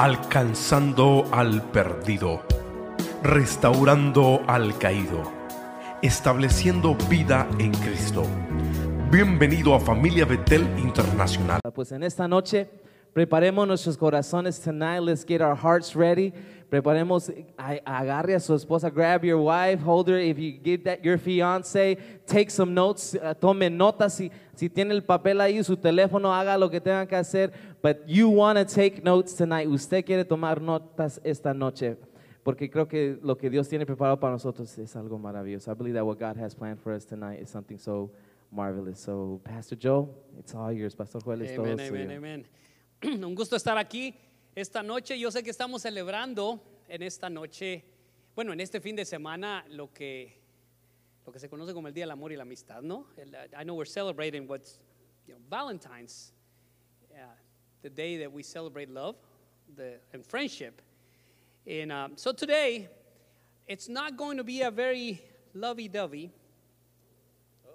alcanzando al perdido, restaurando al caído, estableciendo vida en Cristo. Bienvenido a Familia Betel Internacional. Pues en esta noche preparemos nuestros corazones tonight. Let's get our hearts ready. Preparemos, agarre a su esposa, grab your wife, hold her. If you get that your fiance, take some notes, uh, tome notas. Si, si tiene el papel ahí, su teléfono, haga lo que tenga que hacer. But you want to take notes tonight. Usted quiere tomar notas esta noche. Porque creo que lo que Dios tiene preparado para nosotros es algo maravilloso. I believe that what God has planned for us tonight is something so marvelous. So, Pastor Joe, it's all yours. Pastor Joel, es todo Amén, suyo. amén, amén. Un gusto estar aquí esta noche. Yo sé que estamos celebrando en esta noche, bueno, en este fin de semana, lo que, lo que se conoce como el Día del Amor y la Amistad, ¿no? I know we're celebrating what's, you know, Valentine's, uh, the day that we celebrate love the, and friendship. And um, so today, it's not going to be a very lovey-dovey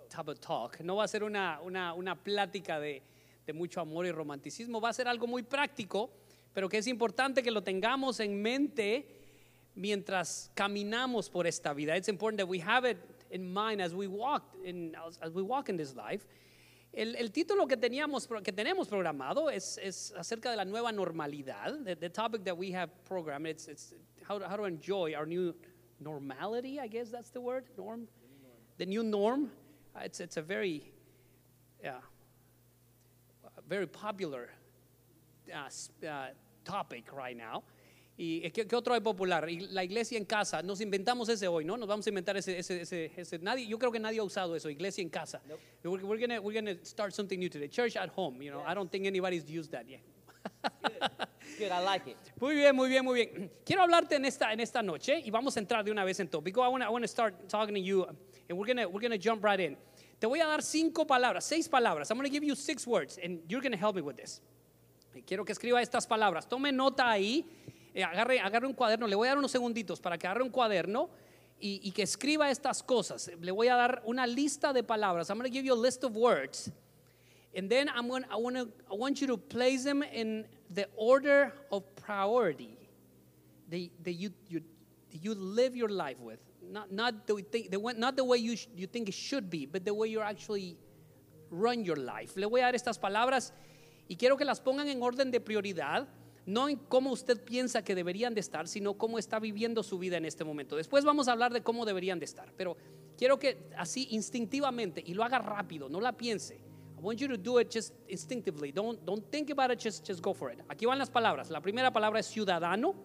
type of talk. No va a ser una, una, una plática de, de mucho amor y romanticismo. Va a ser algo muy práctico, pero que es importante que lo tengamos en mente mientras caminamos por esta vida. It's important that we have it in mind as we walk in, as we walk in this life. El, el título que, teníamos, que tenemos programado es, es acerca de la nueva normalidad. The, the topic that we have programmed, it's, it's how, to, how to enjoy our new normality, I guess that's the word, norm. The new norm. Uh, It's, it's a very, yeah, very popular uh, uh, topic right now. ¿Y qué, qué otro hay popular? Y La iglesia en casa. Nos inventamos ese hoy, ¿no? Nos vamos a inventar ese, ese, ese, ese- nadie, yo creo que nadie ha usado eso, iglesia en casa. We're, we're gonna, we're gonna start something new today. Church at home, you know. I don't think anybody's used that yet. Good, I like it. Muy bien, muy bien, muy bien. Quiero hablarte en esta, en esta noche y vamos a entrar de una vez en tópico. I want to start talking to you and we're going we're gonna jump right in. Te voy a dar cinco palabras, seis palabras. I'm going to give you six words and you're going to help me with this. Quiero que escriba estas palabras. Tome nota ahí. eh, agarre, agarre un cuaderno. Le voy a dar unos segunditos para que agarre un cuaderno y, y que escriba estas cosas. Le voy a dar una lista de palabras. I'm going to give you a list of words. And then I'm going, I, want to, I want you to place them in the order of priority that, that, you, you, you live your life with. Not, not, the, the, way- not the way you, you think it should be, but the way you actually run your life. Le voy a dar estas palabras y quiero que las pongan en orden de prioridad, no en cómo usted piensa que deberían de estar, sino cómo está viviendo su vida en este momento. Después vamos a hablar de cómo deberían de estar, pero quiero que así instintivamente y lo haga rápido, no la piense. I want you to do it just instinctively. Don't, don't think about it, just, just go for it. Aquí van las palabras. La primera palabra es ciudadano.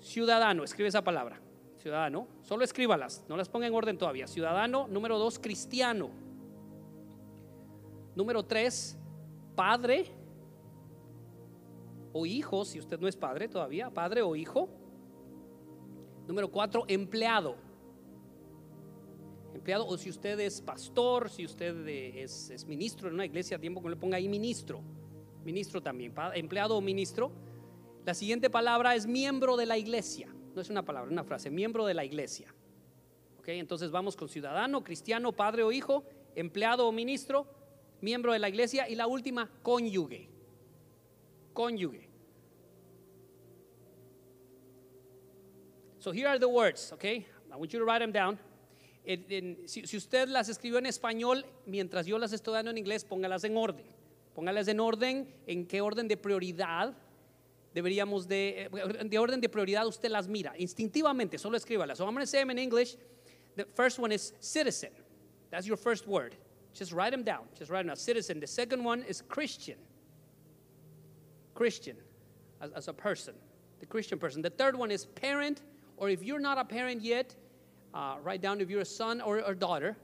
Ciudadano, escribe esa palabra. Ciudadano, solo escríbalas, no las ponga en orden todavía. Ciudadano, número dos, cristiano. Número tres, padre o hijo, si usted no es padre todavía, padre o hijo. Número cuatro, empleado. Empleado, o si usted es pastor, si usted es, ministro en una iglesia, a tiempo que le ponga ahí ministro. Ministro también, empleado o ministro. La siguiente palabra es miembro de la iglesia. No es una palabra, una frase, miembro de la iglesia. Ok, entonces vamos con ciudadano, cristiano, padre o hijo, empleado o ministro, miembro de la iglesia y la última, cónyuge. Cónyuge. So here are the words, okay? I want you to write them down. Si usted las escribió en español, mientras yo las estoy dando en inglés, póngalas en orden. Póngalas en orden, en qué orden de prioridad deberíamos de, eh, de orden de prioridad usted las mira. Instintivamente, solo escríbalas. So I'm going to say them in English. The first one is citizen. That's your first word. Just write them down. Just write them down. Citizen. The second one is Christian. Christian as, as a person, the Christian person. The third one is parent, or if you're not a parent yet, uh, write down if you're a son or a daughter.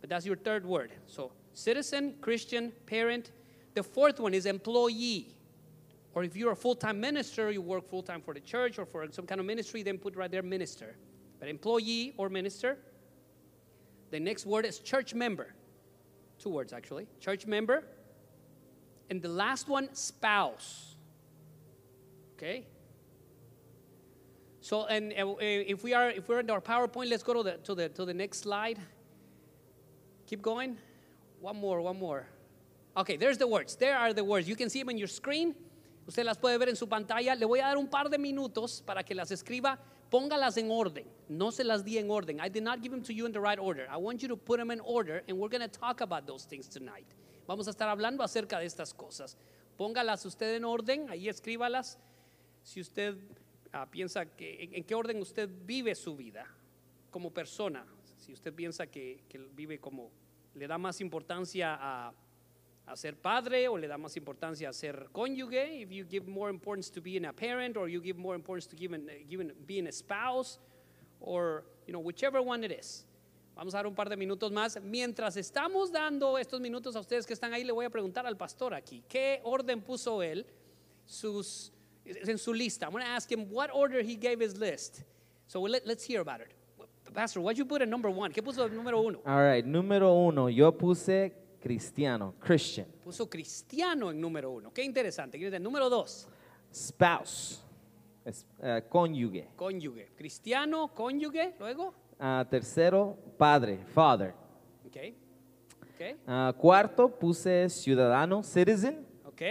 But that's your third word. So citizen, Christian, parent. The fourth one is employee. Or if you're a full time minister, you work full time for the church or for some kind of ministry, then put right there minister. But employee or minister. The next word is church member. Two words actually. Church member. And the last one, spouse. Okay? So, and if we are if we're in our PowerPoint, let's go to the to the to the next slide. Keep going. One more, one more. Okay, there's the words. There are the words. You can see them on your screen. Usted las puede ver en su pantalla. Le voy a dar un par de minutos para que las escriba. Póngalas en orden. No se las di en orden. I did not give them to you in the right order. I want you to put them in order and we're going to talk about those things tonight. Vamos a estar hablando acerca de estas cosas. Póngalas usted en orden, ahí escríbalas. Si usted ah, piensa que en, qué orden usted vive su vida como persona, si usted piensa que, que vive como le da más importancia a, a ser padre o le da más importancia a ser cónyuge, if you give more importance to being a parent or you give more importance to giving, being a spouse or you know whichever one it is. Vamos a dar un par de minutos más. Mientras estamos dando estos minutos a ustedes que están ahí, le voy a preguntar al pastor aquí, ¿qué orden puso él en su lista? I'm going to ask him what order he gave his list. So let, let's hear about it. Pastor, what you put in number one? ¿Qué puso el número uno? All right, número uno, yo puse cristiano, Christian. Puso cristiano en número uno. Qué interesante. ¿Quién es el Número dos, Spouse, es- eh, cónyuge. cónyuge. Cristiano, cónyuge, luego. Ah, tercero, padre, father. Ok. Ok. Ah, cuarto, puse ciudadano, citizen. Ok.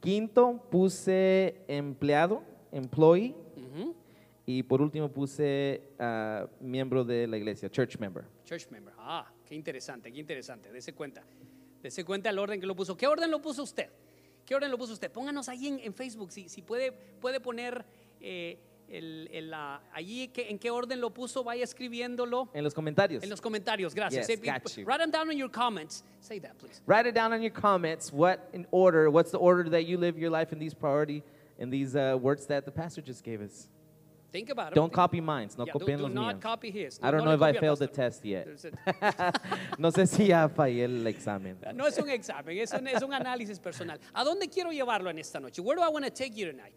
Quinto, puse empleado, employee. Y por último puse ah, miembro de la iglesia, church member. Church member. Ah, qué interesante, qué interesante. Dese cuenta. Dese cuenta el orden que lo puso. ¿Qué orden lo puso usted? ¿Qué orden lo puso usted? Pónganos ahí en, en Facebook, si, si puede, puede poner eh, el, el, allí que- en qué orden lo puso, vaya escribiéndolo En los comentarios. en los comentarios. Gracias. Yes, got you. Write them down in your comments. Say that, please. Write it down in your comments. What in order? What's the order that you live your life in these priority in these uh, words that the pastor just gave us? Think about it. Don't Think- copy mine. No Yeah, copien do los not míos. copy his. I don't No know if I failed the test yet. No sé si ya fallé el examen. No es un examen, es un, es un análisis personal. ¿A dónde quiero llevarlo en esta noche? Where do I want to take you tonight?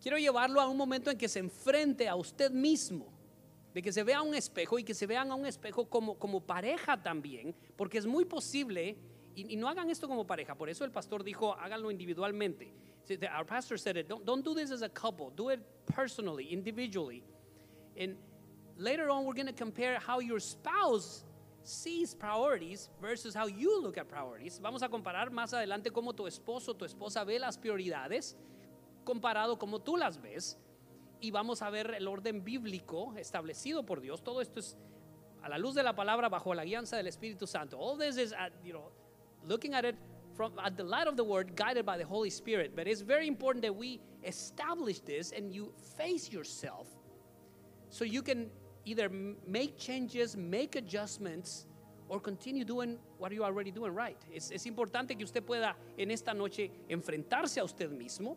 Quiero llevarlo a un momento en que se enfrente a usted mismo, de que se vea un espejo y que se vean a un espejo como, como pareja también, porque es muy posible, y, y no hagan esto como pareja, por eso el pastor dijo, háganlo individualmente. Our pastor said it, don't, don't do this as a couple, do it personally, individually. And later on, we're going to compare how your spouse sees priorities versus how you look at priorities. Vamos a comparar más adelante cómo tu esposo, tu esposa ve las prioridades comparado como tú las ves. Y vamos a ver el orden bíblico establecido por Dios. Todo esto es a la luz de la palabra bajo la guianza del Espíritu Santo. All this is, at, you know, looking at it from at the light of the Word, guided by the Holy Spirit. But it's very important that we establish this and you face yourself so you can either make changes, make adjustments, or continue doing what you're already doing right. Es, es importante que usted pueda en esta noche enfrentarse a usted mismo,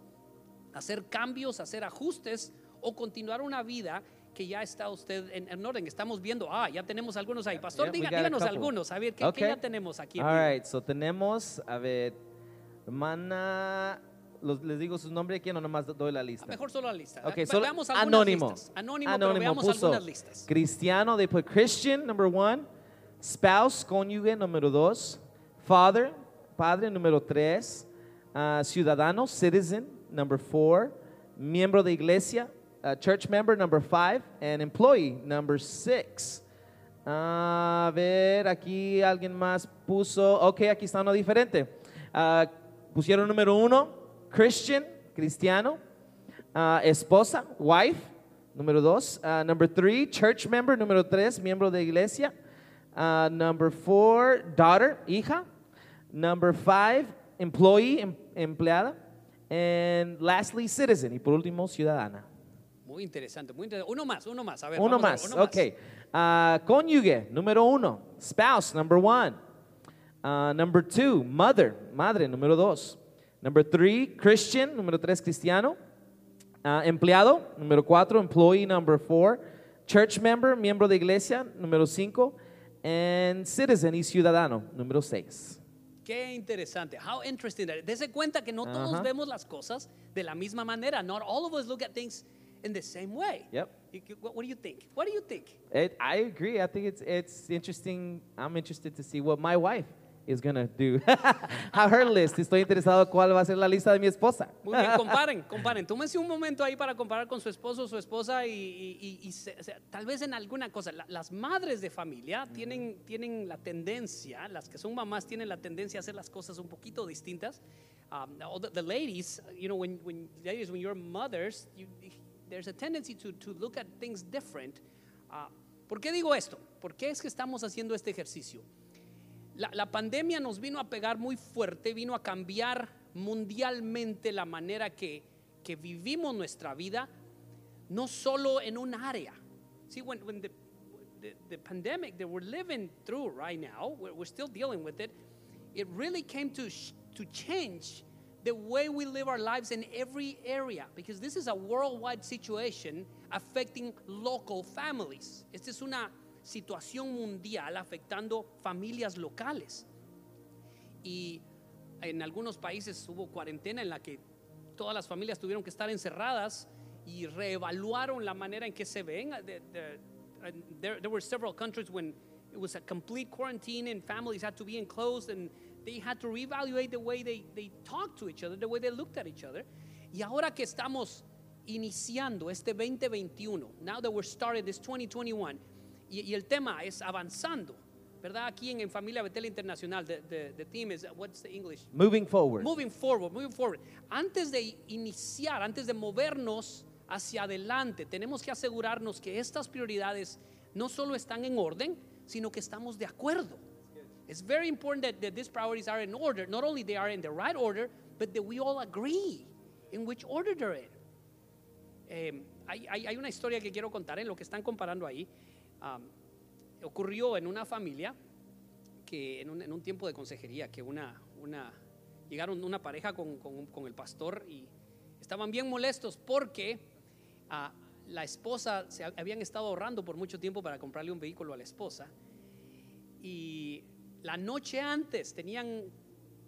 hacer cambios, hacer ajustes o continuar una vida que ya está usted en, en orden. Estamos viendo, ah, ya tenemos algunos ahí. Pastor, Yeah, diga- a díganos couple. algunos, a ver, ¿qué, qué Okay. ya tenemos aquí? All right, so tenemos, a ver, hermana, los- les digo su nombre aquí, no nomás doy la lista. Mejor solo la lista. Ok, Ve- solo anónimo. listas. Anónimo, pero veamos puso algunas listas. Cristiano, they put Christian, number one. Spouse, cónyuge, número dos. Father, padre, número tres. Ah, ciudadano, citizen, number four. Miembro de iglesia, ah, church member, number five. And employee, number six. A ver, aquí alguien más puso. Ok, aquí está uno diferente. Ah, pusieron número uno, Christian, cristiano. Ah, esposa, wife, número dos. Number three, church member, número tres, miembro de iglesia. Number four, daughter, hija. Number five, employee, em- empleada. And lastly, citizen. Y por último, ciudadana. Muy interesante, muy interesante. Uno más, uno más. A ver, Uno vamos a ver, más, uno ok. Ah, cónyuge, número uno. Spouse, number one. Ah, number two, mother, madre, número dos. Number three, Christian, número tres, cristiano. Ah, empleado, número cuatro, employee, number four. Church member, miembro de iglesia, número cinco. And citizen y ciudadano, número seis. Qué interesante. How interesting. that- Dese cuenta que no todos vemos las cosas de la misma manera. Not all of us look at things in the same way. Yep. You- What, what do you think? What do you think? It, I agree. I think it's it's interesting. I'm interested to see what my wife is gonna do her list. Estoy interesado cuál va a ser la lista de mi esposa. Muy bien, comparen, comparen. Tómense un momento ahí para comparar con su esposo o su esposa y, y- y- y se- tal vez en alguna cosa. La- las madres de familia tienen, tienen la tendencia, las que son mamás tienen la tendencia a hacer las cosas un poquito distintas. Um, the, the ladies, you know, when, when ladies, when you're mothers, you- there's a tendency to, to look at things different. Uh, ¿Por qué digo esto? ¿Por qué es que estamos haciendo este ejercicio? La, la pandemia nos vino a pegar muy fuerte, vino a cambiar mundialmente la manera que, que vivimos nuestra vida, no solo en un área. See, when, when the, the, the pandemic that we're living through right now, we're, we're still dealing with it, it really came to, to change the way we live our lives in every area, because this is a worldwide situation affecting local families. Esta es una situación mundial afectando familias locales. Y en algunos países hubo cuarentena en la que todas las familias tuvieron que estar encerradas y reevaluaron la manera en que se ven. There, there were several countries when it was a complete quarantine and families had to be enclosed and they had to reevaluate the way they, they talked to each other, the way they looked at each other. Y ahora que estamos iniciando este 2021, now that we're started this 2021, y, y el tema es avanzando, ¿verdad? Aquí en, en Familia Betel Internacional, the, the, the theme is, what's the English? Moving forward. Moving forward, moving forward. Antes de iniciar, antes de movernos hacia adelante, tenemos que asegurarnos que estas prioridades no solo están en orden, sino que estamos de acuerdo. It's very important that, that these priorities are in order. Not only they are in the right order, but that we all agree in which order they're in. Eh, hay, hay- hay una historia que quiero contar en lo que están comparando ahí. Um, ocurrió en una familia que en un, en un tiempo de consejería, que una, una, llegaron una pareja con, con- con el pastor y estaban bien molestos porque ah, la esposa se ha- habían estado ahorrando por mucho tiempo para comprarle un vehículo a la esposa y la noche antes tenían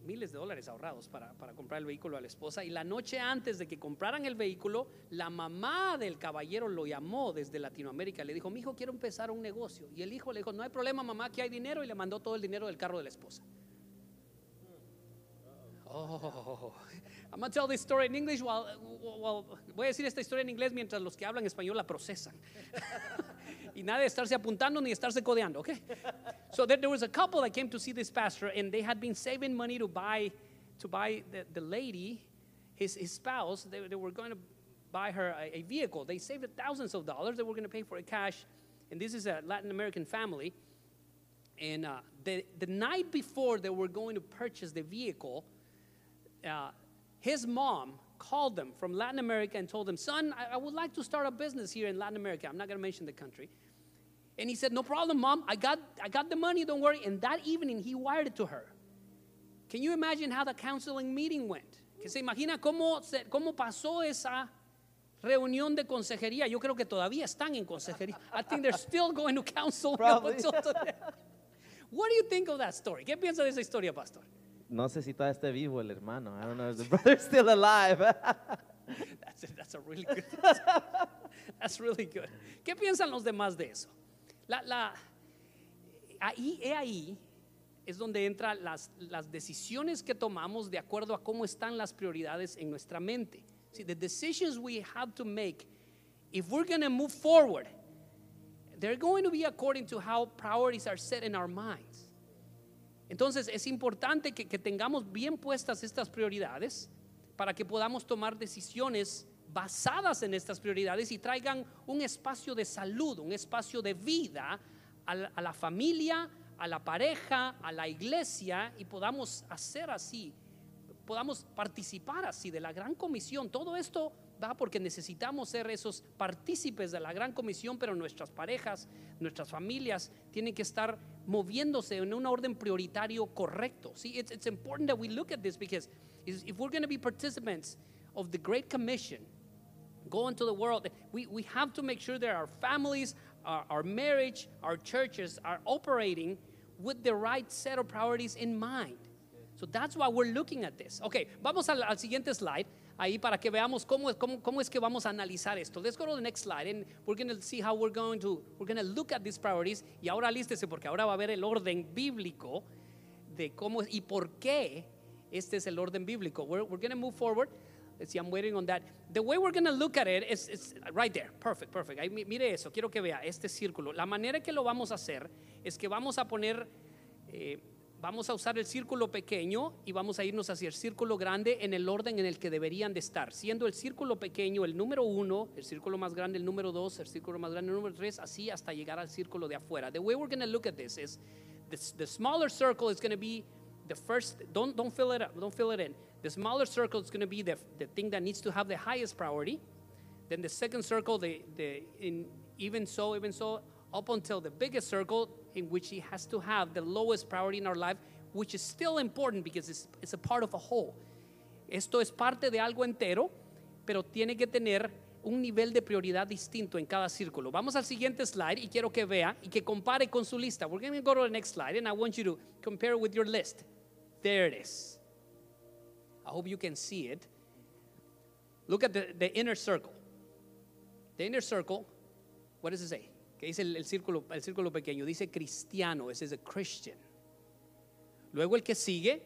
miles de dólares ahorrados para, para comprar el vehículo a la esposa y la noche antes de que compraran el vehículo, la mamá del caballero lo llamó desde Latinoamérica, le dijo, mi hijo quiero empezar un negocio y el hijo le dijo, no hay problema mamá, que hay dinero y le mandó todo el dinero del carro de la esposa. Oh, I'm gonna tell this story in English while- voy a decir esta historia en inglés mientras los que hablan español la procesan. y nada de estarse apuntando ni estarse codeando, okay? So there, there was a couple that came to see this pastor, and they had been saving money to buy to buy the, the lady, his, his spouse. They, they were going to buy her a, a vehicle. They saved thousands of dollars. They were going to pay for it cash, and this is a Latin American family. And uh, the, the night before they were going to purchase the vehicle, uh, his mom called them from Latin America and told them, Son, I, I would like to start a business here in Latin America. I'm not going to mention the country. And he said, No problem, mom. I got, I got the money, don't worry. And that evening, he wired it to her. Can you imagine how the counseling meeting went? Que se imagina cómo, se- cómo pasó esa reunión de consejería. Yo creo que todavía están en consejería. I think they're still going to counsel. What do you think of that story? ¿Qué piensa de esa historia, pastor? No sé si todavía está vivo el hermano. I don't know if the brother's still alive. That's a, that's a really good. That's really good. ¿Qué piensan los demás de eso? La, ahí, es donde entran las, las decisiones que tomamos de acuerdo a cómo están las prioridades en nuestra mente. See, the decisions we have to make, if we're going to move forward, they're going to be according to how priorities are set in our minds. Entonces es importante que, que tengamos bien puestas estas prioridades para que podamos tomar decisiones basadas en estas prioridades y traigan un espacio de salud, un espacio de vida a la, a la familia, a la pareja, a la iglesia y podamos hacer así, podamos participar así de la gran comisión. Todo esto va porque necesitamos ser esos partícipes de la gran comisión, pero nuestras parejas, nuestras familias tienen que estar moviéndose en un orden prioritario correcto. See, it's, it's important that we look at this because if we're going to be participants of the Great Commission, go into the world, we, we have to make sure that our families, our, our marriage, our churches are operating with the right set of priorities in mind. So that's why we're looking at this. Ok, vamos al, al siguiente slide, ahí para que veamos cómo, es- cómo, cómo es que vamos a analizar esto. Let's go to the next slide and we're going to see how we're going to, we're going to look at these priorities. Y ahora lístese porque ahora va a ver el orden bíblico de cómo y por qué este es el orden bíblico. We're, we're going to move forward. See, I'm waiting on that. The way we're going to look at it is, right there. Perfect, perfect. Mire eso, quiero que vea este círculo. La manera que lo vamos a hacer es que vamos a poner, eh, vamos a usar el círculo pequeño y vamos a irnos hacia el círculo grande en el orden en el que deberían de estar. Siendo el círculo pequeño el número uno, el círculo más grande el número dos, el círculo más grande el número tres, así hasta llegar al círculo de afuera. The way we're going to look at this is the, the smaller circle is going to be the first don't don't fill it up don't fill it in the smaller circle is going to be the, the thing that needs to have the highest priority then the second circle the, the in even so even so up until the biggest circle in which he has to have the lowest priority in our life which is still important because it's, it's a part of a whole esto es parte de algo entero pero tiene que tener un nivel de prioridad distinto en cada círculo. Vamos al siguiente slide y quiero que vea y que compare con su lista. We're going to go to the next slide and I want you to compare with your list. There it is. I hope you can see it. Look at the, inner circle. The inner circle, what does it say? ¿Qué dice el, el círculo, el círculo pequeño? Dice cristiano, ese es a Christian. Luego el que sigue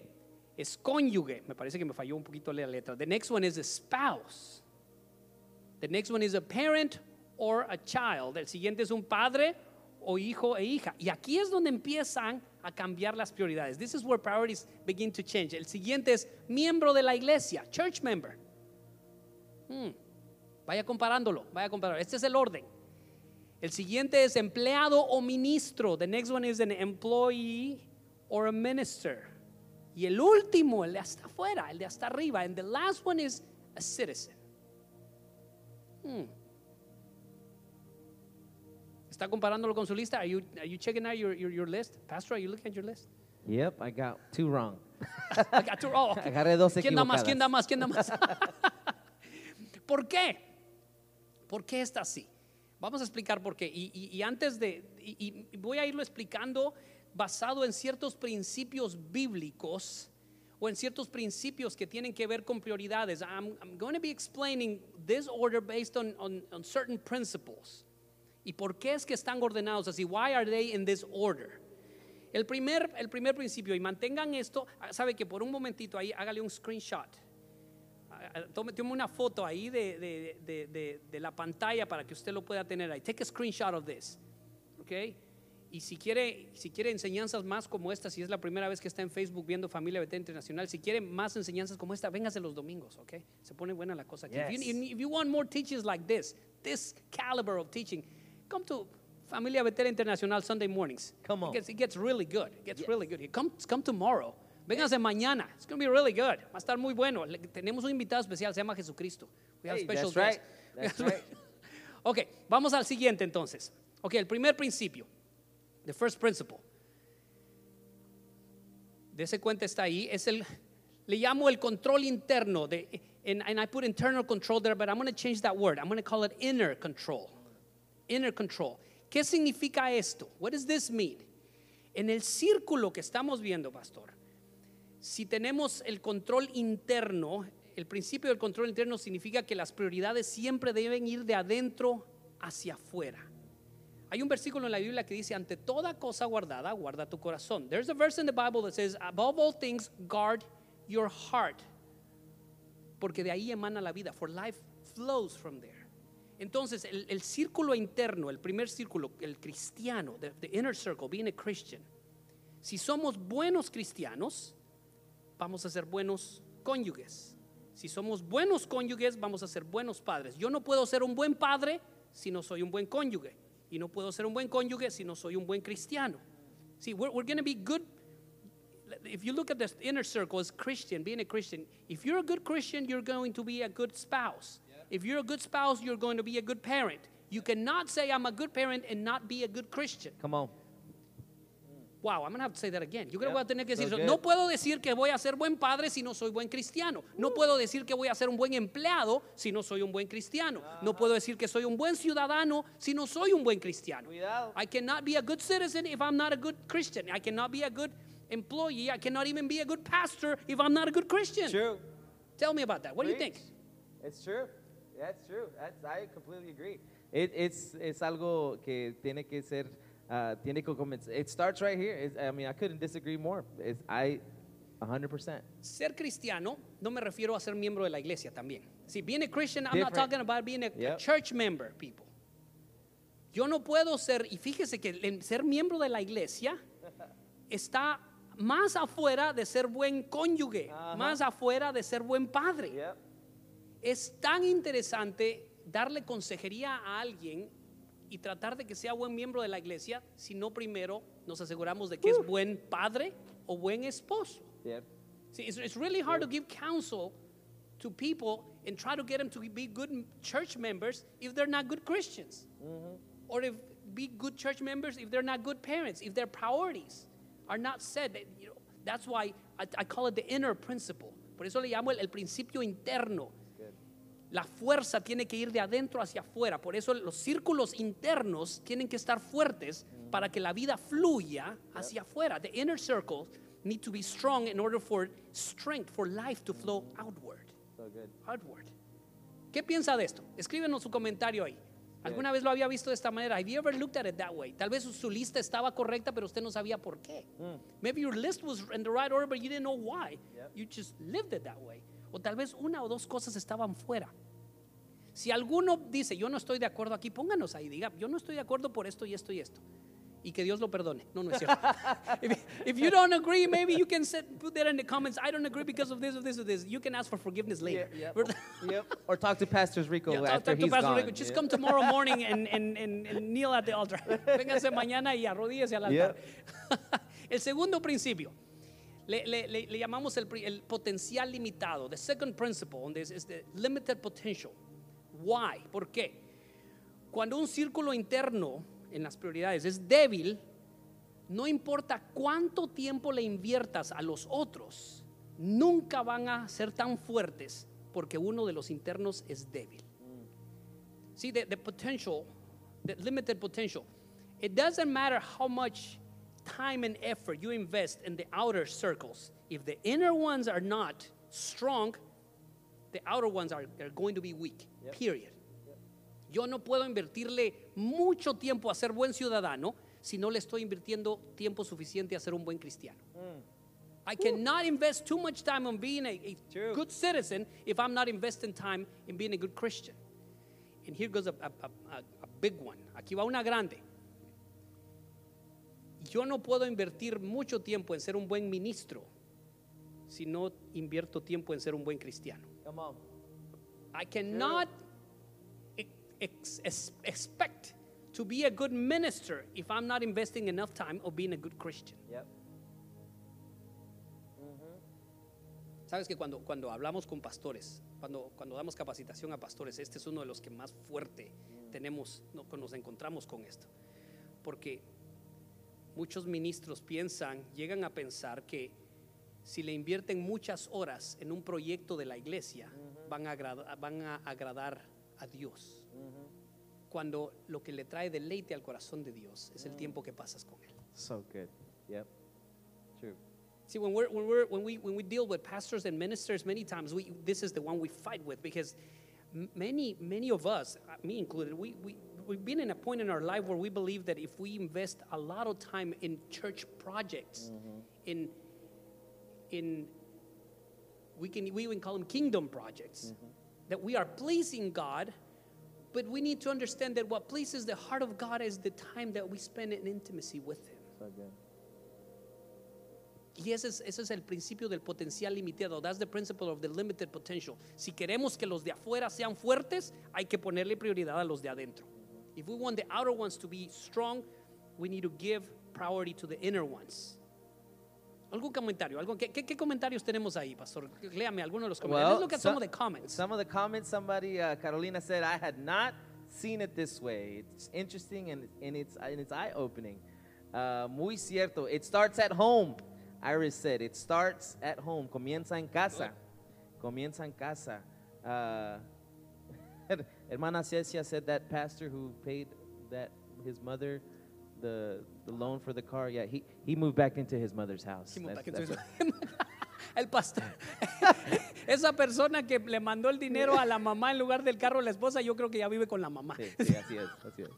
es cónyuge. Me parece que me falló un poquito la letra. The next one is a spouse. The next one is a parent or a child. El siguiente es un padre o hijo e hija. Y aquí es donde empiezan a cambiar las prioridades. This is where priorities begin to change. El siguiente es miembro de la iglesia, church member. Hmm. Vaya comparándolo, vaya comparándolo. Este es el orden. El siguiente es empleado o ministro. The next one is an employee or a minister. Y el último, el de hasta afuera, el de hasta arriba. And the last one is a citizen. Hmm. ¿Está comparándolo con su lista? Are you, are you checking out your, your, your list? Pastor, are you looking at your list? Yep, I got two wrong. I got two- oh, okay. Agarré dos ¿Quién da más? ¿Quién da más? ¿Quién da más? ¿Por qué? ¿Por qué está así? Vamos a explicar por qué. Y, y- y antes de, y, y voy a irlo explicando basado en ciertos principios bíblicos o en ciertos principios que tienen que ver con prioridades. I'm, I'm going to be explaining this order based on, on, on certain principles. ¿Y por qué es que están ordenados así? Why are they in this order? El primer, el primer principio, y mantengan esto, ah, sabe que por un momentito ahí hágale un screenshot. Ah, ah, Tome, tome una foto ahí de, de- de- de- la pantalla para que usted lo pueda tener ahí. Take a screenshot of this. ¿Ok? Y si quiere, si quiere enseñanzas más como esta, si es la primera vez que está en Facebook viendo Familia Betel Internacional, si quiere más enseñanzas como esta, véngase los domingos, ¿ok? Se pone buena la cosa aquí. If, Yes. you, if you want more teachings like this, this caliber of teaching, come to Familia Betel International Sunday mornings. Come on. It gets, it gets really good. It gets Yes. really good. Come, come tomorrow. Véngase mañana. It's going to be really good. Va a estar muy bueno. Le- tenemos un invitado especial, se llama Jesucristo. We have Hey, special that's right. guest. That's right. ok, vamos al siguiente entonces. Ok, el primer principio. The first principle. De ese cuenta está ahí. Es el, le llamo el control interno. De, and, and I put internal control there, but I'm going to change that word. I'm going to call it inner control. Inner control. ¿Qué significa esto? What does this mean? En el círculo que estamos viendo, pastor, si tenemos el control interno, el principio del control interno significa que las prioridades siempre deben ir de adentro hacia afuera. Hay un versículo en la Biblia que dice, ante toda cosa guardada, guarda tu corazón. There's a verse in the Bible that says, above all things, guard your heart. Porque de ahí emana la vida, for life flows from there. Entonces, el, círculo interno, el primer círculo, el cristiano, the, the inner circle, being a Christian, si somos buenos cristianos, vamos a ser buenos cónyuges. Si somos buenos cónyuges, vamos a ser buenos padres. Yo no puedo ser un buen padre si no soy un buen cónyuge. Y no puedo ser un buen cónyuge si no soy un buen cristiano. See, we're, we're going to be good. If you look at the inner circle as Christian, being a Christian, if you're a good Christian, you're going to be a good spouse. If you're a good spouse, you're going to be a good parent. You cannot say, I'm a good parent and not be a good Christian. Come on. Wow, I'm gonna have to say that again. Yo creo que voy a tener que decir. No puedo decir que voy a ser buen padre si no soy buen cristiano. No puedo decir que voy a ser un buen empleado si no soy un buen cristiano. No ah. puedo decir que soy un buen ciudadano si no soy un buen cristiano. Cuidado. I cannot be a good citizen if I'm not a good Christian. I cannot be a good employee. I cannot even be a good pastor if I'm not a good Christian. True. Tell me about that. What do you think? It's true. That's true. That's, I completely agree. It, it's, es algo que tiene que ser Uh, tiene que comenzar. It starts right here. It's- I mean, I couldn't disagree more. It's, I, 100%. Ser cristiano no me refiero a ser miembro de la iglesia también. Si being a Christian, I'm not talking about being a, church member, people. Yo no puedo ser, y fíjese que el ser miembro de la iglesia está más afuera de ser buen cónyuge, más afuera de ser buen padre. Yep. Es tan interesante darle consejería a alguien y tratar de que sea buen miembro de la iglesia si no primero nos aseguramos de que es buen padre o buen esposo. Yep. See, it's, it's really hard to give counsel to people and try to get them to be good church members if they're not good Christians. Or if be good church members if they're not good parents, if their priorities are not set. You know, that's why I, I call it the inner principle. Por eso le llamo el, el principio interno. La fuerza tiene que ir de adentro hacia afuera. Por eso los círculos internos tienen que estar fuertes para que la vida fluya hacia afuera. The inner circles need to be strong in order for strength, for life to flow outward. So good. Outward. ¿Qué piensa de esto? Escríbenos su comentario ahí. ¿Alguna vez lo había visto de esta manera? Have you ever looked at it that way? Tal vez su lista estaba correcta, pero usted no sabía por qué. Maybe your list was in the right order, but you didn't know why. Yep. You just lived it that way. O tal vez una o dos cosas estaban fuera. Si alguno dice, yo no estoy de acuerdo aquí, pónganos ahí, diga, yo no estoy de acuerdo por esto y esto y esto. Y que Dios lo perdone. No, no es cierto. if, if you don't agree, maybe you can set, put that in the comments. I don't agree because of this or this or this. You can ask for forgiveness later. Yep. ¿verdad? yep. Or talk to Pastor Rico Yeah, talk- after talk to he's Pastor gone. Rico. Just Yeah. come tomorrow morning and, and, and, and kneel at the altar. Véngase mañana y arrodíllese al altar. el segundo principio. Le, llamamos el, potencial limitado. The second principle on this is the limited potential. Why? ¿Por qué? Cuando un círculo interno en las prioridades es débil, no importa cuánto tiempo le inviertas a los otros, nunca van a ser tan fuertes porque uno de los internos es débil. See, the potential, the limited potential, it doesn't matter how much time and effort you invest in the outer circles. If the inner ones are not strong, the outer ones are, are going to be weak, period. Yo no puedo invertirle mucho tiempo a ser buen ciudadano si no le estoy invirtiendo tiempo suficiente a ser un buen cristiano. Mm. I cannot invest too much time on being a, a good citizen if I'm not investing time in being a good Christian. And here goes a- a- a big one. Aquí va una grande. Yo no puedo invertir mucho tiempo en ser un buen ministro si no invierto tiempo en ser un buen cristiano. Come on. I cannot ex- ex- expect to be a good minister if I'm not investing enough time of being a good Christian. Yep. Sabes que cuando, cuando hablamos con pastores, cuando, cuando damos capacitación a pastores, este es uno de los que más fuerte tenemos, no, nos encontramos con esto. Porque muchos ministros piensan, llegan a pensar que si le invierten muchas horas en un proyecto de la iglesia, van, a agrada- van a agradar a Dios. Cuando lo que le trae deleite al corazón de Dios es el tiempo que pasas con Él. So good. Yep. True. See, when we're, when we're when we when we deal with pastors and ministers, many times we this is the one we fight with because many many of us, uh, me included, we we we've been in a point in our life where we believe that if we invest a lot of time in church projects, mm-hmm. in in we can we even call them kingdom projects, mm-hmm. that we are pleasing God. But we need to understand that what pleases the heart of God is the time that we spend in intimacy with Him. Good. Y ese es, ese es el principio del potencial limitado. That's the principle of the limited potential. Si queremos que los de afuera sean fuertes, hay que ponerle prioridad a los de adentro. If we want the outer ones to be strong, we need to give priority to the inner ones. ¿Algún comentario? ¿Algún, qué, qué- comentarios tenemos ahí, pastor? Léame algunos de los comentarios. Let's look at some, of the comments. Some of the comments, somebody, uh, Carolina said, I had not seen it this way. It's interesting and, and it's, and it's eye opening. Uh, muy cierto. It starts at home. Iris said, it starts at home. Comienza en casa. Comienza en casa. Uh, Hermana Cecia said that pastor who paid that his mother the, the loan for the car, yeah, he, he moved back into his mother's house. Sí, monta That's- que that's El pastor, esa persona que le mandó el dinero a la mamá en lugar del carro a la esposa, yo creo que ya vive con la mamá. Sí, sí, así es, así es.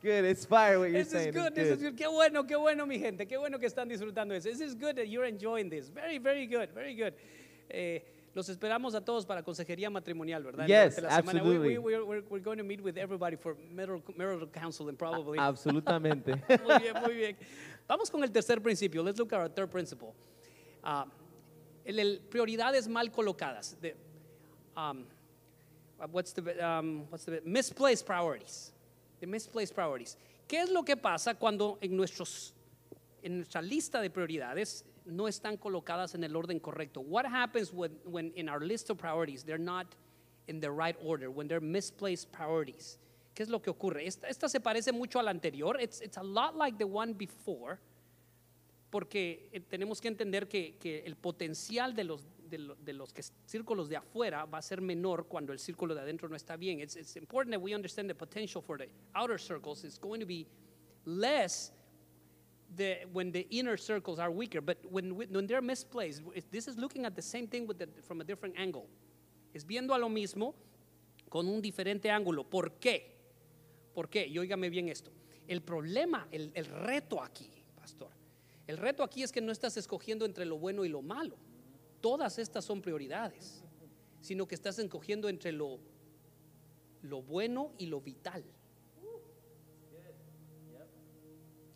good. It's fire what you're This saying. is good. It's This is good. Qué bueno, qué bueno, mi gente. Qué bueno que están disfrutando eso. This is good that you're enjoying this. Very, very good. Very good. Eh, los esperamos a todos para consejería matrimonial, ¿verdad? Yes. We- absolutely. We, we, we're, going to meet with everybody for marital, marital counseling, probably. Absolutamente. Muy bien, muy bien. Vamos con el tercer principio. Let's look at our third principle. Ah, el, el prioridades mal colocadas. The, um, what's the, um, what's the misplaced priorities? The misplaced priorities. ¿Qué es lo que pasa cuando en, nuestros, en nuestra lista de prioridades no están colocadas en el orden correcto? What happens when, when in our list of priorities they're not in the right order, when they're misplaced priorities? ¿Qué es lo que ocurre? Esta, se parece mucho a la anterior. It's, it's a lot like the one before, porque eh, tenemos que entender que, que el potencial de los, de, lo- de los que, círculos de afuera va a ser menor cuando el círculo de adentro no está bien. It's, it's important that we understand the potential for the outer circles is going to be less the, when the inner circles are weaker. But when, when they're misplaced, this is looking at the same thing with the, from a different angle. Es viendo a lo mismo con un diferente ángulo. ¿Por qué? ¿Por qué? Y óigame bien esto. El problema, el, reto aquí, pastor, el reto aquí es que no estás escogiendo entre lo bueno y lo malo. Todas estas son prioridades, sino que estás escogiendo entre lo bueno y lo vital.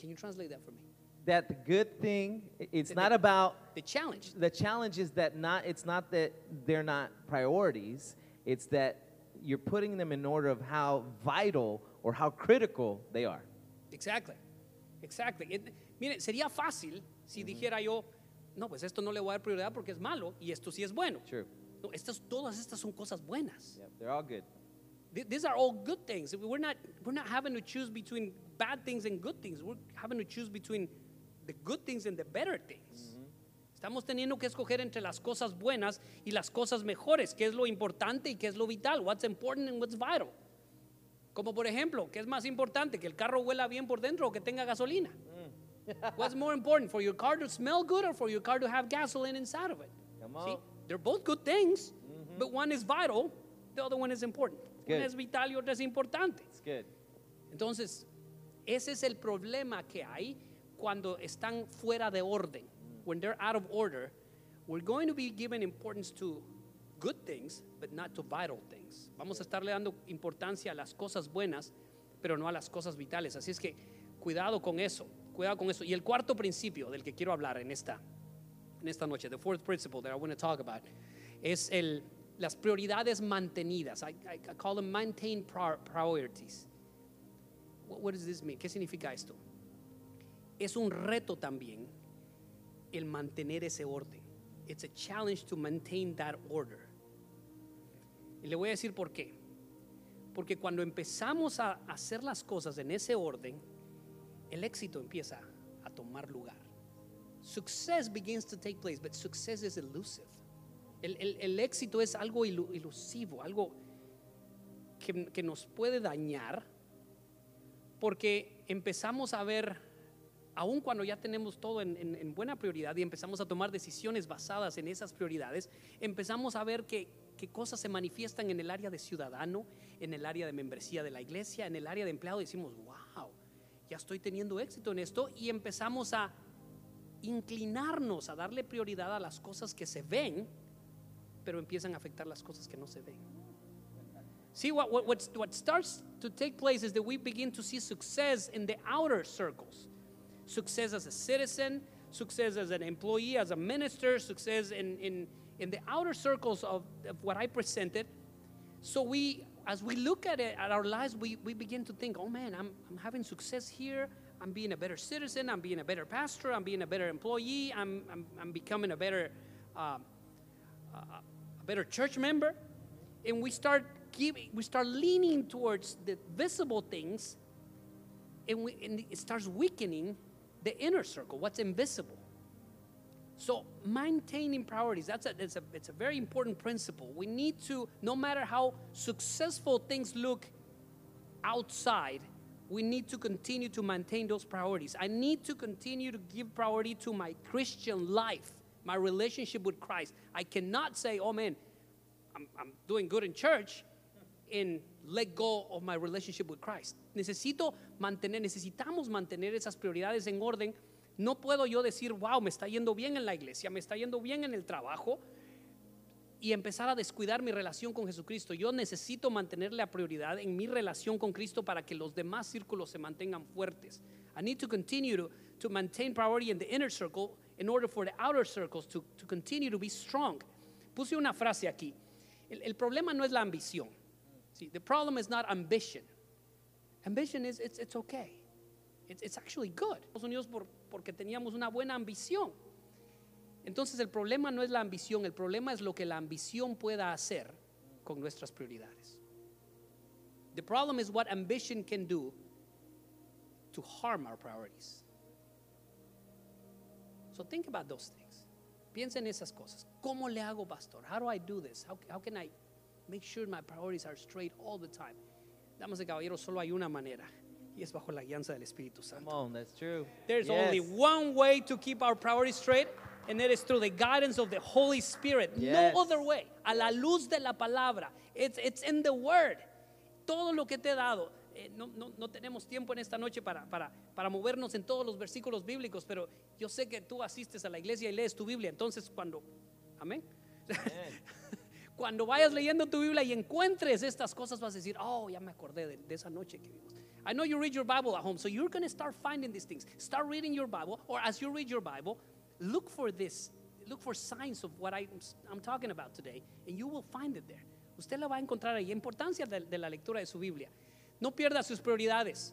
Can you translate that for me? that the good thing, it's The- not the- about The challenge. the challenge is that not it's not that they're not priorities it's that you're putting them in order of how vital or how critical they are Exactly. Exactly. It- mire, sería fácil si mm-hmm. dijera yo, no, pues esto no le voy a dar prioridad porque es malo y esto sí es bueno. True. No, estas, todas estas son cosas buenas. They're all good Th- These are all good things. We're not, we're not having to choose between bad things and good things. We're having to choose between the good things and the better things. Mm-hmm. Estamos teniendo que escoger entre las cosas buenas y las cosas mejores, qué es lo importante y qué es lo vital, what's important and what's vital. Como por ejemplo, ¿qué es más importante? ¿Que el carro huela bien por dentro o que tenga gasolina? Mm. What's more important, for your car to smell good or for your car to have gasoline inside of it? Come See, they're both good things, mm-hmm. but one is vital, the other one is important. Una es vital y otra es importante. Entonces, ese es el problema que hay cuando están fuera de orden. When they're out of order, we're going to be giving importance to good things, but not to vital things. Vamos a estarle dando importancia a las cosas buenas, pero no a las cosas vitales. Así es que cuidado con eso, cuidado con eso. Y el cuarto principio del que quiero hablar en esta, en esta noche, the fourth principle that I want to talk about, es el, las prioridades mantenidas. I, I- call them maintained prior- priorities. What, what does this mean? ¿Qué significa esto? Es un reto también el mantener ese orden. It's a challenge to maintain that order. Y le voy a decir por qué. Porque cuando empezamos a hacer las cosas en ese orden, el éxito empieza a tomar lugar. Success begins to take place, but success is elusive. El, el- el éxito es algo ilu- ilusivo, algo que, que nos puede dañar porque empezamos a ver, aun cuando ya tenemos todo en, en- en buena prioridad y empezamos a tomar decisiones basadas en esas prioridades, empezamos a ver que, que cosas se manifiestan en el área de ciudadano, en el área de membresía de la iglesia, en el área de empleado, decimos, wow, ya estoy teniendo éxito en esto, y empezamos a inclinarnos a darle prioridad a las cosas que se ven, pero empiezan a afectar las cosas que no se ven. See, what, what, what starts to take place is that we begin to see success in the outer circles. Success as a citizen, success as an employee, as a minister, success in, in, in the outer circles of, of what I presented. So we, as we look at it, at our lives, we, we begin to think, oh man, I'm, I'm having success here. I'm being a better citizen. I'm being a better pastor. I'm being a better employee. I'm, I'm, I'm becoming a better, um, a better church member. And we start giving, we start leaning towards the visible things, and, we, and it starts weakening the inner circle, what's invisible. So maintaining priorities, that's a, it's, a, it's a very important principle. We need to, no matter how successful things look outside, we need to continue to maintain those priorities. I need to continue to give priority to my Christian life, my relationship with Christ. I cannot say, oh man, I'm, I'm doing good in church, and let go of my relationship with Christ. Necesito mantener, necesitamos mantener esas prioridades en orden. No puedo yo decir, wow, me está yendo bien en la iglesia, me está yendo bien en el trabajo y empezar a descuidar mi relación con Jesucristo. Yo necesito mantener la prioridad en mi relación con Cristo para que los demás círculos se mantengan fuertes. I need to continue to, to maintain priority in the inner circle in order for the outer circles to, to continue to be strong. Puse una frase aquí. El, el problema no es la ambición. See, the problem is not ambition. Ambition is, it's, it's okay. It's, it's actually good. Estados Unidos por, porque teníamos una buena ambición. Entonces el problema no es la ambición, el problema es lo que la ambición pueda hacer con nuestras prioridades. The problem is what ambition can do to harm our priorities. So think about those things. Piensa en esas cosas. ¿Cómo le hago, pastor? How do I do this? How, how can I make sure my priorities are straight all the time? Damas y caballeros, solo hay una manera y es bajo la guianza del Espíritu Come Santo. on, that's true. There's Yes. only one way to keep our priorities straight, and it is through the guidance of the Holy Spirit. Yes. No other way. A la luz de la palabra. It's, it's in the Word. Todo lo que te he dado. Eh, no, no- no tenemos tiempo en esta noche para, para, para movernos en todos los versículos bíblicos, pero yo sé que tú asistes a la iglesia y lees tu Biblia. Entonces, cuando. Amén. Cuando vayas leyendo tu Biblia y encuentres estas cosas, vas a decir, oh, ya me acordé de, de esa noche que vimos. I know you read your Bible at home, so you're going to start finding these things. Start reading your Bible, or as you read your Bible, look for this. Look for signs of what I, I'm talking about today, and you will find it there. Usted la va a encontrar ahí. Importancia de, de la lectura de su Biblia. No pierda sus prioridades,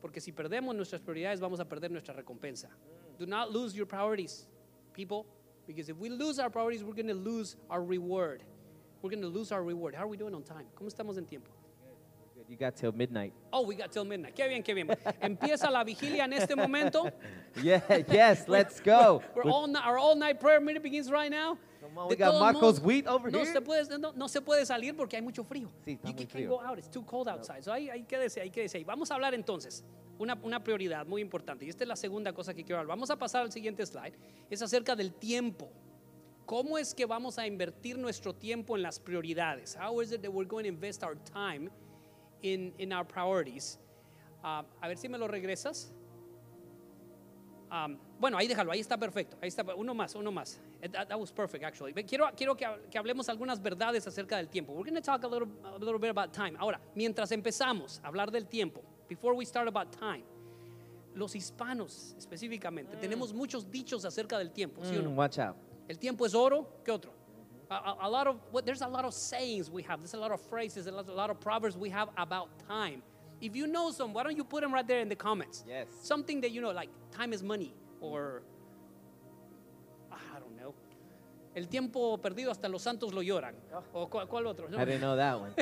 porque si perdemos nuestras prioridades, vamos a perder nuestra recompensa. Do not lose your priorities, people, because if we lose our priorities, we're going to lose our reward. We're going to lose our reward. How are we doing on time? ¿Cómo estamos en tiempo? Good. You got till midnight. Oh, we got till midnight. Qué bien, qué bien. Empieza la vigilia en este momento. Yeah, yes, let's go. We're all ni- our all night prayer meeting begins right now. Come on, we got Marco's modos, wheat over no here. Se puede, no, no se puede salir porque hay mucho frío. Sí, está you muy can't frío. go out. It's too cold outside. So ahí, ahí quédese, ahí quédese ahí. Vamos a hablar entonces. Una, una prioridad muy importante. Y esta es la segunda cosa que quiero hablar. Vamos a pasar al siguiente slide. Es acerca del tiempo. ¿Cómo es que vamos a invertir nuestro tiempo en las prioridades? How is it that we're going to invest our time in, in our priorities? Ah, a ver si me lo regresas. Um, bueno, ahí déjalo, ahí está perfecto. Ahí está, uno más, uno más. Eh, That, that was perfect, actually. Quiero, quiero que, que hablemos algunas verdades acerca del tiempo. We're going to talk a little, a little bit about time. Ahora, mientras empezamos a hablar del tiempo, before we start about time, los hispanos específicamente, tenemos muchos dichos acerca del tiempo, ¿sí o Mm, no? watch out. El tiempo es oro, ¿qué otro? A, a- a lot of, what, there's a lot of sayings we have. There's a lot of phrases, a lot, a lot of proverbs we have about time. If you know some, why don't you put them right there in the comments? Yes. Something that you know, like time is money, or I don't know. El tiempo perdido hasta los santos lo lloran. O cuál, cuál otro. I didn't know that one.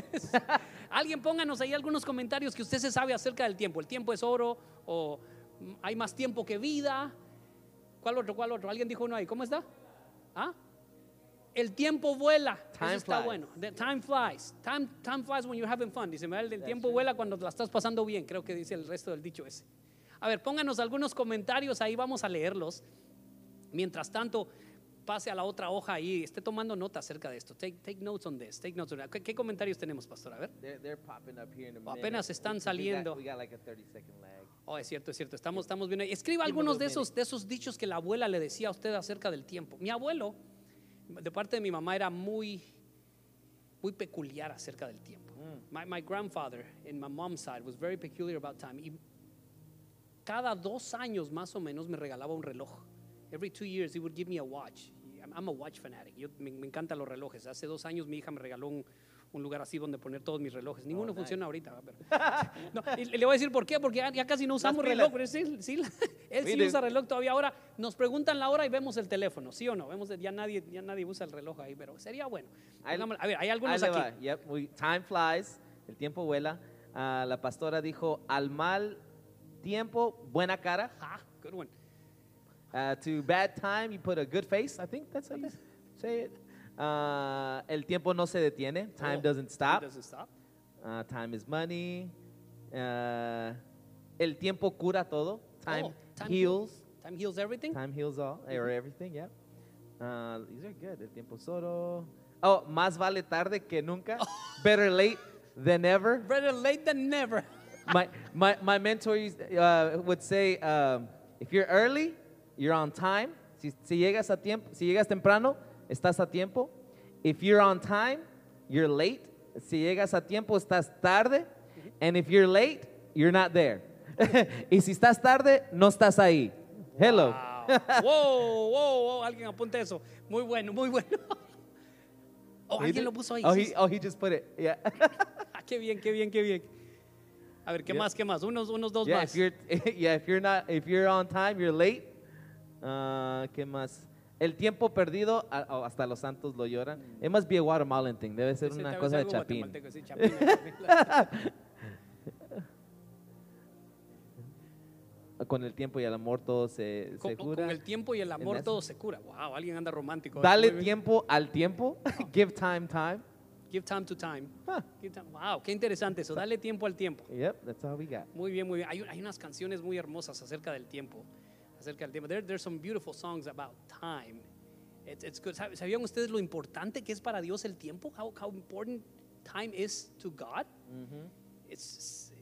Alguien pónganos ahí algunos comentarios que usted se sabe acerca del tiempo. El tiempo es oro o hay más tiempo que vida. ¿Cuál otro? ¿Cuál otro? ¿Alguien dijo uno ahí? ¿Cómo está? ¿Ah? El tiempo vuela. Time Eso está flies. bueno. The time flies. Time, time flies when you're having fun. Dice, "Mira, el tiempo vuela cuando la estás pasando bien. Creo que dice el resto del dicho ese. A ver, pónganos algunos comentarios ahí, vamos a leerlos. Mientras tanto, pase a la otra hoja ahí, esté tomando nota acerca de esto. Take, take notes on this. Take notes on. ¿Qué, qué comentarios tenemos, pastor? A ver. They're, they're popping up here in a apenas están We got- saliendo. We got, like a 30 second lag. Oh, es cierto, es cierto. Estamos, estamos viendo. ahí. Escriba algunos de esos, de esos dichos que la abuela le decía a usted acerca del tiempo. Mi abuelo, de parte de mi mamá, era muy, muy peculiar acerca del tiempo. My, my grandfather, in my mom's side, was very peculiar about time. Y cada dos años más o menos me regalaba un reloj. Every two years, he would give me a watch. I'm, a watch fanatic. Yo, me, me encantan los relojes. Hace dos años mi hija me regaló un, un lugar así donde poner todos mis relojes. Ninguno funciona ahorita. Pero, no, y le voy a decir por qué, porque ya, ya casi no usamos reloj. pero sí, sí, él sí usa reloj todavía. Ahora nos preguntan la hora y vemos el teléfono, ¿sí o no? Vemos, ya, nadie, ya nadie usa el reloj ahí, pero sería bueno. A ver, hay algunos aquí. Yep, we- time flies, el tiempo vuela. Ah, la pastora dijo, al mal tiempo, buena cara. Ah, good one. Uh, to bad time, you put a good face. I think that's how you say it. Uh, el tiempo no se detiene. Time Oh, doesn't stop. Doesn't stop. Uh, time is money. Uh, el tiempo cura todo. Time, Oh, time heals. Time heals everything. Time heals all or everything. Yeah. Uh, these are good. El tiempo solo. Oh, más vale tarde que nunca. Better late than ever. Better late than never. My, my, my mentor uh, would say, um, if you're early, you're on time. Si, si llegas a tiempo, si llegas temprano, estás a tiempo. If you're on time, you're late. Si llegas a tiempo, estás tarde. And if you're late, you're not there. y si estás tarde, no estás ahí. Hello. Wow. wow, wow, wow. Alguien apunte eso. Muy bueno, muy bueno. Oh, alguien lo puso ahí. Oh, he, oh, he just put it. Yeah. Ah, qué bien, qué bien, qué bien. A ver, ¿qué Yeah. más, qué más? Unos, unos dos yeah, más. if you're, yeah, if you're not, if you're on time, you're late. Ah, ¿Qué más? El tiempo perdido, a- hasta los santos lo lloran. It must be a Guatemalan thing. Debe ser una cosa de chapín. sí. Con el tiempo y el amor todo se, Con, se con cura. el tiempo y el amor todo se cura. Wow, alguien anda romántico. Dale tiempo al tiempo. Give time, time. Give time to time. Huh. Give time- Wow, qué interesante eso. Dale tiempo al tiempo. Yep, that's all we got. Muy bien, muy bien. Hay, hay unas canciones muy hermosas acerca del tiempo. Acerca del tiempo. There, there's some beautiful songs about time. It's, it's good. ¿Sab- ¿Sabían ustedes lo importante que es para Dios el tiempo? How, how important time is to God? It's-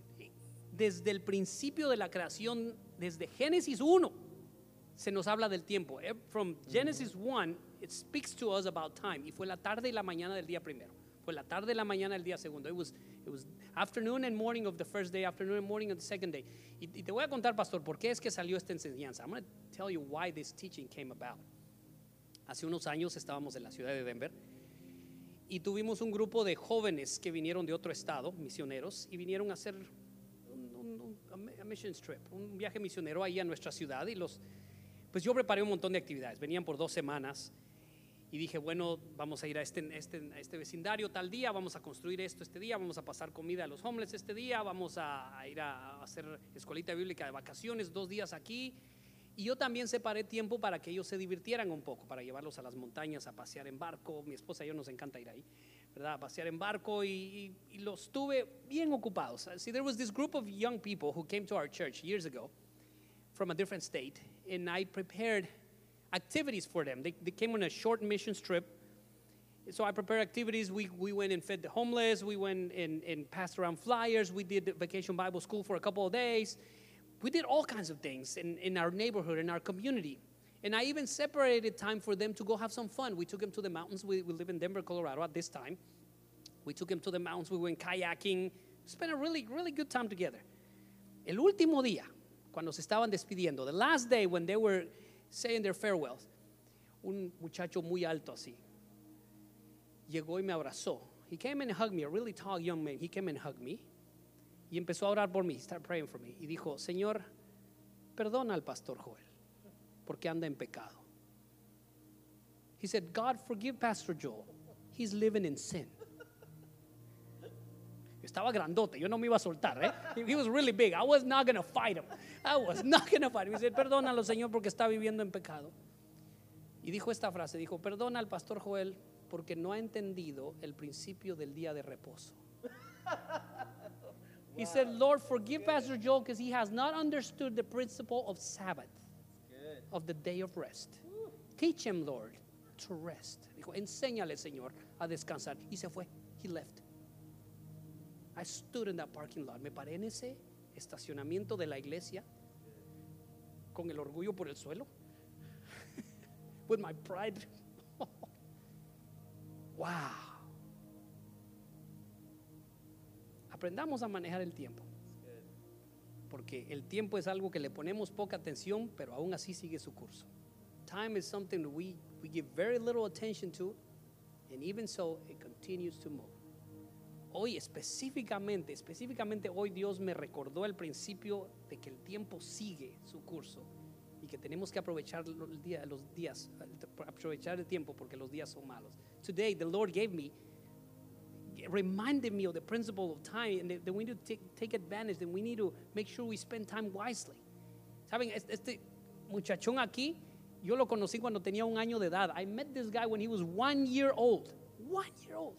desde el principio de la creación, desde Génesis 1, se nos habla del tiempo. Eh, From Genesis 1, it speaks to us about time. Y fue la tarde y la mañana del día primero. Fue la tarde la mañana del día segundo. It was, it was afternoon and morning of the first day, afternoon and morning of the second day. Y, y te voy a contar, pastor, por qué es que salió esta enseñanza. I'm going to tell you why this teaching came about. Hace unos años estábamos en la ciudad de Denver y tuvimos un grupo de jóvenes que vinieron de otro estado, misioneros, y vinieron a hacer un, un- un- a mi- a missions trip, un viaje misionero ahí a nuestra ciudad. Y los, pues yo preparé un montón de actividades. Venían por dos semanas y dije, bueno, vamos a ir a este, este, este vecindario tal día, vamos a construir esto este día, vamos a pasar comida a los homeless este día, vamos a, ir a hacer escuelita bíblica de vacaciones dos días aquí. Y yo también separé tiempo para que ellos se divirtieran un poco, para llevarlos a las montañas, a pasear en barco. Mi esposa y yo nos encanta ir ahí, ¿verdad? A pasear en barco y los tuve bien ocupados. See, there was this group of young people who came to our church years ago from a different state, and I prepared activities for them. They, they came on a short mission trip. So I prepared activities. We, we went and fed the homeless. We went and, and passed around flyers. We did vacation Bible school for a couple of days. We did all kinds of things in, in our neighborhood, in our community. And I even separated time for them to go have some fun. We took them to the mountains. We, we live in Denver, Colorado at this time. We took them to the mountains. We went kayaking. Spent a really, really good time together. El último día, cuando se estaban despidiendo, the last day when they were saying their farewells, un muchacho muy alto así llegó y me abrazó. He came and hugged me, a really tall young man. He came and hugged me y empezó a orar por mí, start praying for me. Y dijo, Señor, perdona al pastor Joel porque anda en pecado. He said, God, forgive Pastor Joel. He's living in sin. Estaba grandote, yo no me iba a soltar, ¿eh? He- was really big. I was not going to fight him. I was not going to fight him. He said, perdónalo, Señor, porque está viviendo en pecado. Y dijo esta frase, dijo, perdona al pastor Joel porque no ha entendido el principio del día de reposo. He said, Lord, forgive Pastor Joel because he has not understood the principle of Sabbath, of the day of rest. Teach him, Lord, to rest. Dijo, enséñale, Señor, a descansar. Y se fue. He left. I stood in that parking lot. Me paré en ese estacionamiento de la iglesia con el orgullo por el suelo. With my pride. wow. Aprendamos a manejar el tiempo. Porque el tiempo es algo que le ponemos poca atención, pero aún así sigue su curso. Time is something we, we give very little attention to, and even so, it continues to move. Hoy específicamente, específicamente hoy Dios me recordó el principio de que el tiempo sigue su curso y que tenemos que aprovechar los días, aprovechar el tiempo porque los días son malos. Today the Lord gave me reminded me of the principle of time and that we need to take, take advantage, that we need to make sure we spend time wisely. Saben, este, este muchachón aquí, yo lo conocí cuando tenía un año de edad. I met this guy when he was one year old. One year old.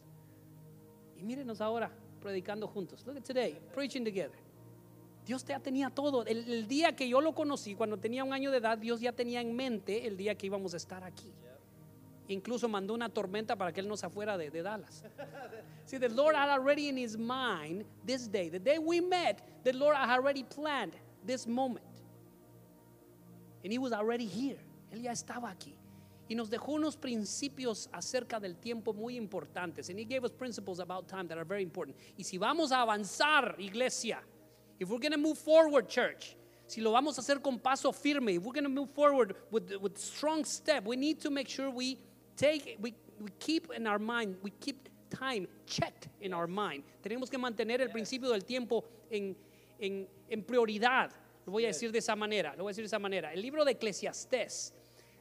Y mírenos ahora predicando juntos. Look at today, preaching together. Dios ya tenía todo. El, el día que yo lo conocí, cuando tenía un año de edad, Dios ya tenía en mente el día que íbamos a estar aquí. Incluso mandó una tormenta para que él no se fuera de, de Dallas. See, the Lord had already in his mind this day, the day we met, the Lord had already planned this moment. And he was already here. Él ya estaba aquí. Y nos dejó unos principios acerca del tiempo muy importantes. And he gave us principles about time that are very important. Y si vamos a avanzar, iglesia, if we're going to move forward, church, si lo vamos a hacer con paso firme, if we're going to move forward with, with strong step, we need to make sure we take, we, we keep in our mind, we keep time checked in our mind. Tenemos que mantener el principio del tiempo en, en, en prioridad. Lo voy a decir de esa manera, lo voy a decir de esa manera. El libro de Eclesiastés.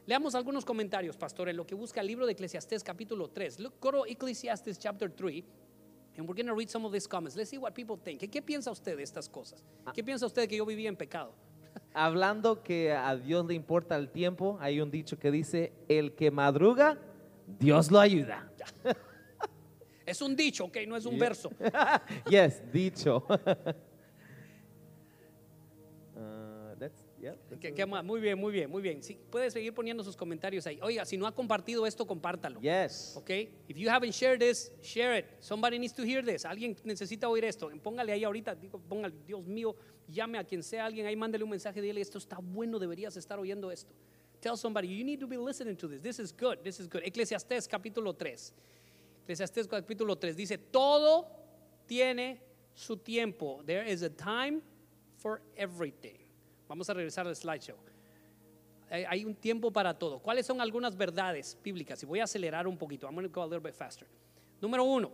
Leamos algunos comentarios, pastor, en lo que busca el libro de Eclesiastés capítulo 3. Look, go to Ecclesiastes chapter 3. And we're going to read some of these comments. Let's see what people think. ¿Qué, qué piensa usted de estas cosas? ¿Qué piensa usted que yo vivía en pecado? Hablando que a Dios le importa el tiempo, hay un dicho que dice, el que madruga, Dios lo ayuda. Es un dicho, ok, no es un verso. yes, dicho. Yeah, ¿Qué- qué más? Muy bien, muy bien, muy bien. Sí, puede seguir poniendo sus comentarios ahí. Oiga, si no ha compartido esto, compártalo. Yes. Ok, if you haven't shared this, share it. Somebody needs to hear this. Alguien necesita oír esto. Póngale ahí ahorita, digo, póngale, Dios mío, llame a quien sea alguien ahí, mándale un mensaje, dile, esto está bueno, deberías estar oyendo esto. Tell somebody, you need to be listening to this. This is good, this is good. Eclesiastés capítulo 3. Eclesiastés capítulo 3 dice, todo tiene su tiempo. There is a time for everything. Vamos a regresar al slideshow. Hay, un tiempo para todo. ¿Cuáles son algunas verdades bíblicas? Y voy a acelerar un poquito. I'm going to go a little bit faster. Número uno,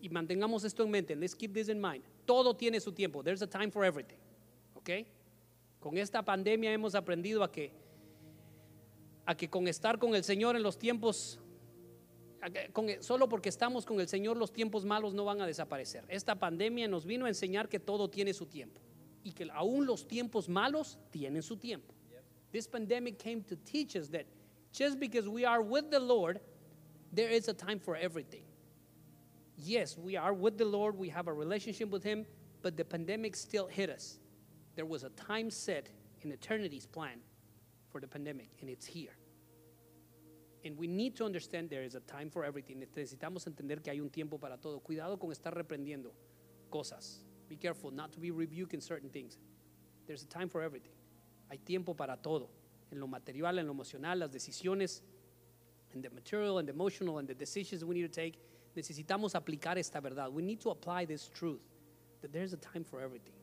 y mantengamos esto en mente. Let's keep this in mind. Todo tiene su tiempo. There's a time for everything. ¿Ok? Con esta pandemia hemos aprendido a que, a que con estar con el Señor en los tiempos, con- solo porque estamos con el Señor los tiempos malos no van a desaparecer. Esta pandemia nos vino a enseñar que todo tiene su tiempo y que aún los tiempos malos tienen su tiempo. This pandemic came to teach us that just because we are with the Lord, there is a time for everything. Yes, we are with the Lord, we have a relationship with Him, but the pandemic still hit us. There was a time set in eternity's plan for the pandemic, and it's here. And we need to understand there is a time for everything. Necesitamos entender que hay un tiempo para todo. Cuidado con estar reprendiendo cosas. Be careful not to be rebuking certain things. There's a time for everything. Hay tiempo para todo. En lo material, en lo emocional, las decisiones, en the material, and the emotional, and the decisions we need to take. Necesitamos aplicar esta verdad. We need to apply this truth. That there's a time for everything.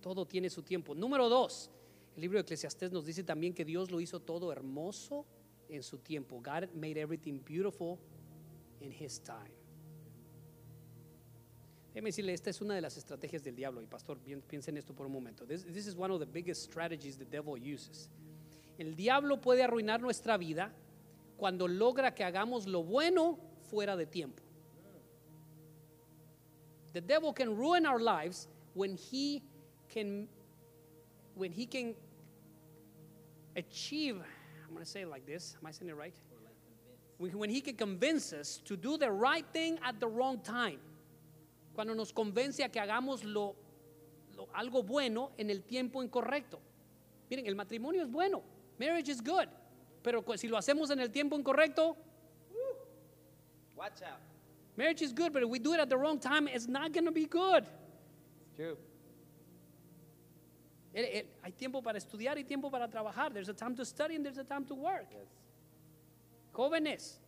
Todo tiene su tiempo. Número dos, el libro de Eclesiastés nos dice también que Dios lo hizo todo hermoso en su tiempo. God made everything beautiful in His time. Déjeme decirle, esta es una de las estrategias del diablo. Y pastor, piensa en esto por un momento. This, this is one of the biggest strategies the devil uses. El diablo puede arruinar nuestra vida cuando logra que hagamos lo bueno fuera de tiempo. The devil can ruin our lives when he can when he can achieve I'm going to say it like this. Am I saying it right? When he can convince us to do the right thing at the wrong time. Cuando nos convence a que hagamos lo, lo- algo bueno en el tiempo incorrecto. Miren, el matrimonio es bueno. Marriage is good. Pero si lo hacemos en el tiempo incorrecto, Watch out. marriage is good, but if we do it at the wrong time, it's not going to be good. True. El- el- hay tiempo para estudiar y tiempo para trabajar. There's a time to study and there's a time to work. Jóvenes,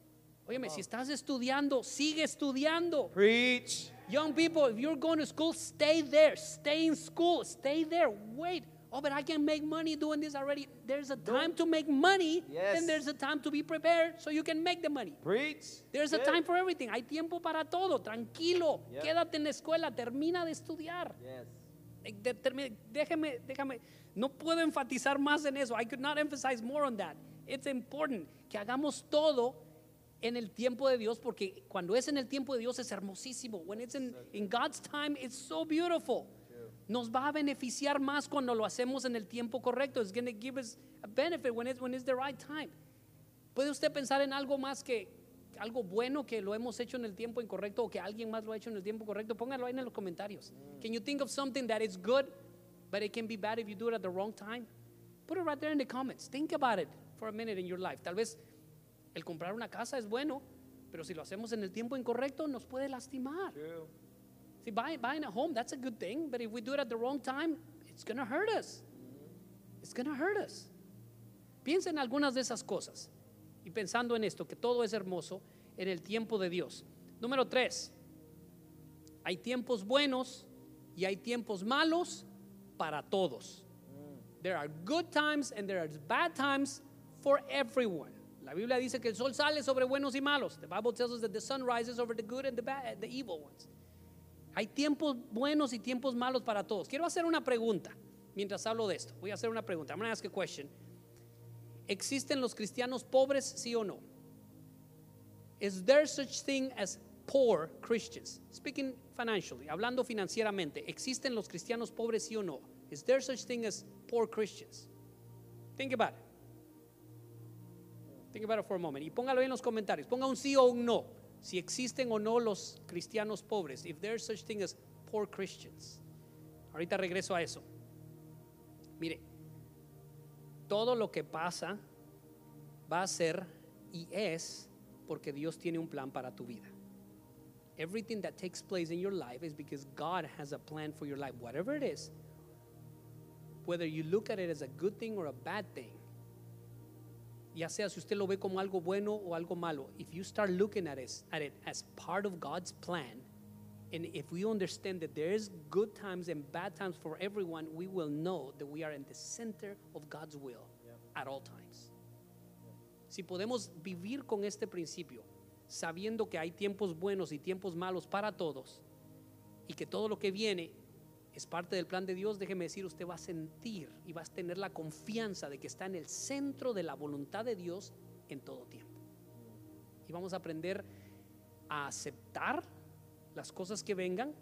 óyeme, si estás estudiando, sigue estudiando. Preach. Young people, if you're going to school, stay there. Stay in school. Stay there. Wait. Oh, but I can make money doing this already. There's a time to make money, Yes. and there's a time to be prepared so you can make the money. Preach. There's a time for everything. Hay tiempo para todo. Tranquilo. Yeah. Quédate en la escuela. Termina de estudiar. Yes. Eh, de- Déjeme, déjame. No puedo enfatizar más en eso. I could not emphasize more on that. It's important que hagamos todo en el tiempo de Dios porque cuando es en el tiempo de Dios es hermosísimo. When it's in, in God's time, it's so beautiful. Nos va a beneficiar más cuando lo hacemos en el tiempo correcto. It's going to give us a benefit when it's, when it's the right time. ¿Puede usted pensar en algo más que algo bueno que lo hemos hecho en el tiempo incorrecto o que alguien más lo ha hecho en el tiempo correcto? Póngalo ahí en los comentarios. Can you think of something that is good, but it can be bad if you do it at the wrong time? Put it right there in the comments. Think about it for a minute in your life. Tal vez El comprar una casa es bueno, pero si lo hacemos en el tiempo incorrecto nos puede lastimar. See, buy, buying a home, that's a good thing, but if we do it at the wrong time, it's going to hurt us. It's going to hurt us. Piensa en algunas de esas cosas y pensando en esto, que todo es hermoso en el tiempo de Dios. Número tres, hay tiempos buenos y hay tiempos malos para todos. There are good times and there are bad times for everyone. La Biblia dice que el sol sale sobre buenos y malos. The Bible tells us that the sun rises over the good and the bad, the evil ones. Hay tiempos buenos y tiempos malos para todos. Quiero hacer una pregunta mientras hablo de esto. Voy a hacer una pregunta. I'm going to ask a question. ¿Existen los cristianos pobres, sí o no? Is there such thing as poor Christians? Speaking financially, hablando financieramente, ¿existen los cristianos pobres, sí o no? Is there such thing as poor Christians? Think about it. Think about it for a moment. Y póngalo en los comentarios. Ponga un sí o un no. Si existen o no los cristianos pobres. If there's such thing as poor Christians. Ahorita regreso a eso. Mire, todo lo que pasa va a ser y es porque Dios tiene un plan para tu vida. Everything that takes place in your life is because God has a plan for your life. Whatever it is, whether you look at it as a good thing or a bad thing, ya sea si usted lo ve como algo bueno o algo malo, if you start looking at it, at it as part of God's plan, and if we understand that there is good times and bad times for everyone, we will know that we are in the center of God's will at all times. Si podemos vivir con este principio, sabiendo que hay tiempos buenos y tiempos malos para todos, y que todo lo que viene es parte del plan de Dios, déjeme decir, usted va a sentir y va a tener la confianza de que está en el centro de la voluntad de Dios en todo tiempo. Y vamos a aprender a aceptar las cosas que vengan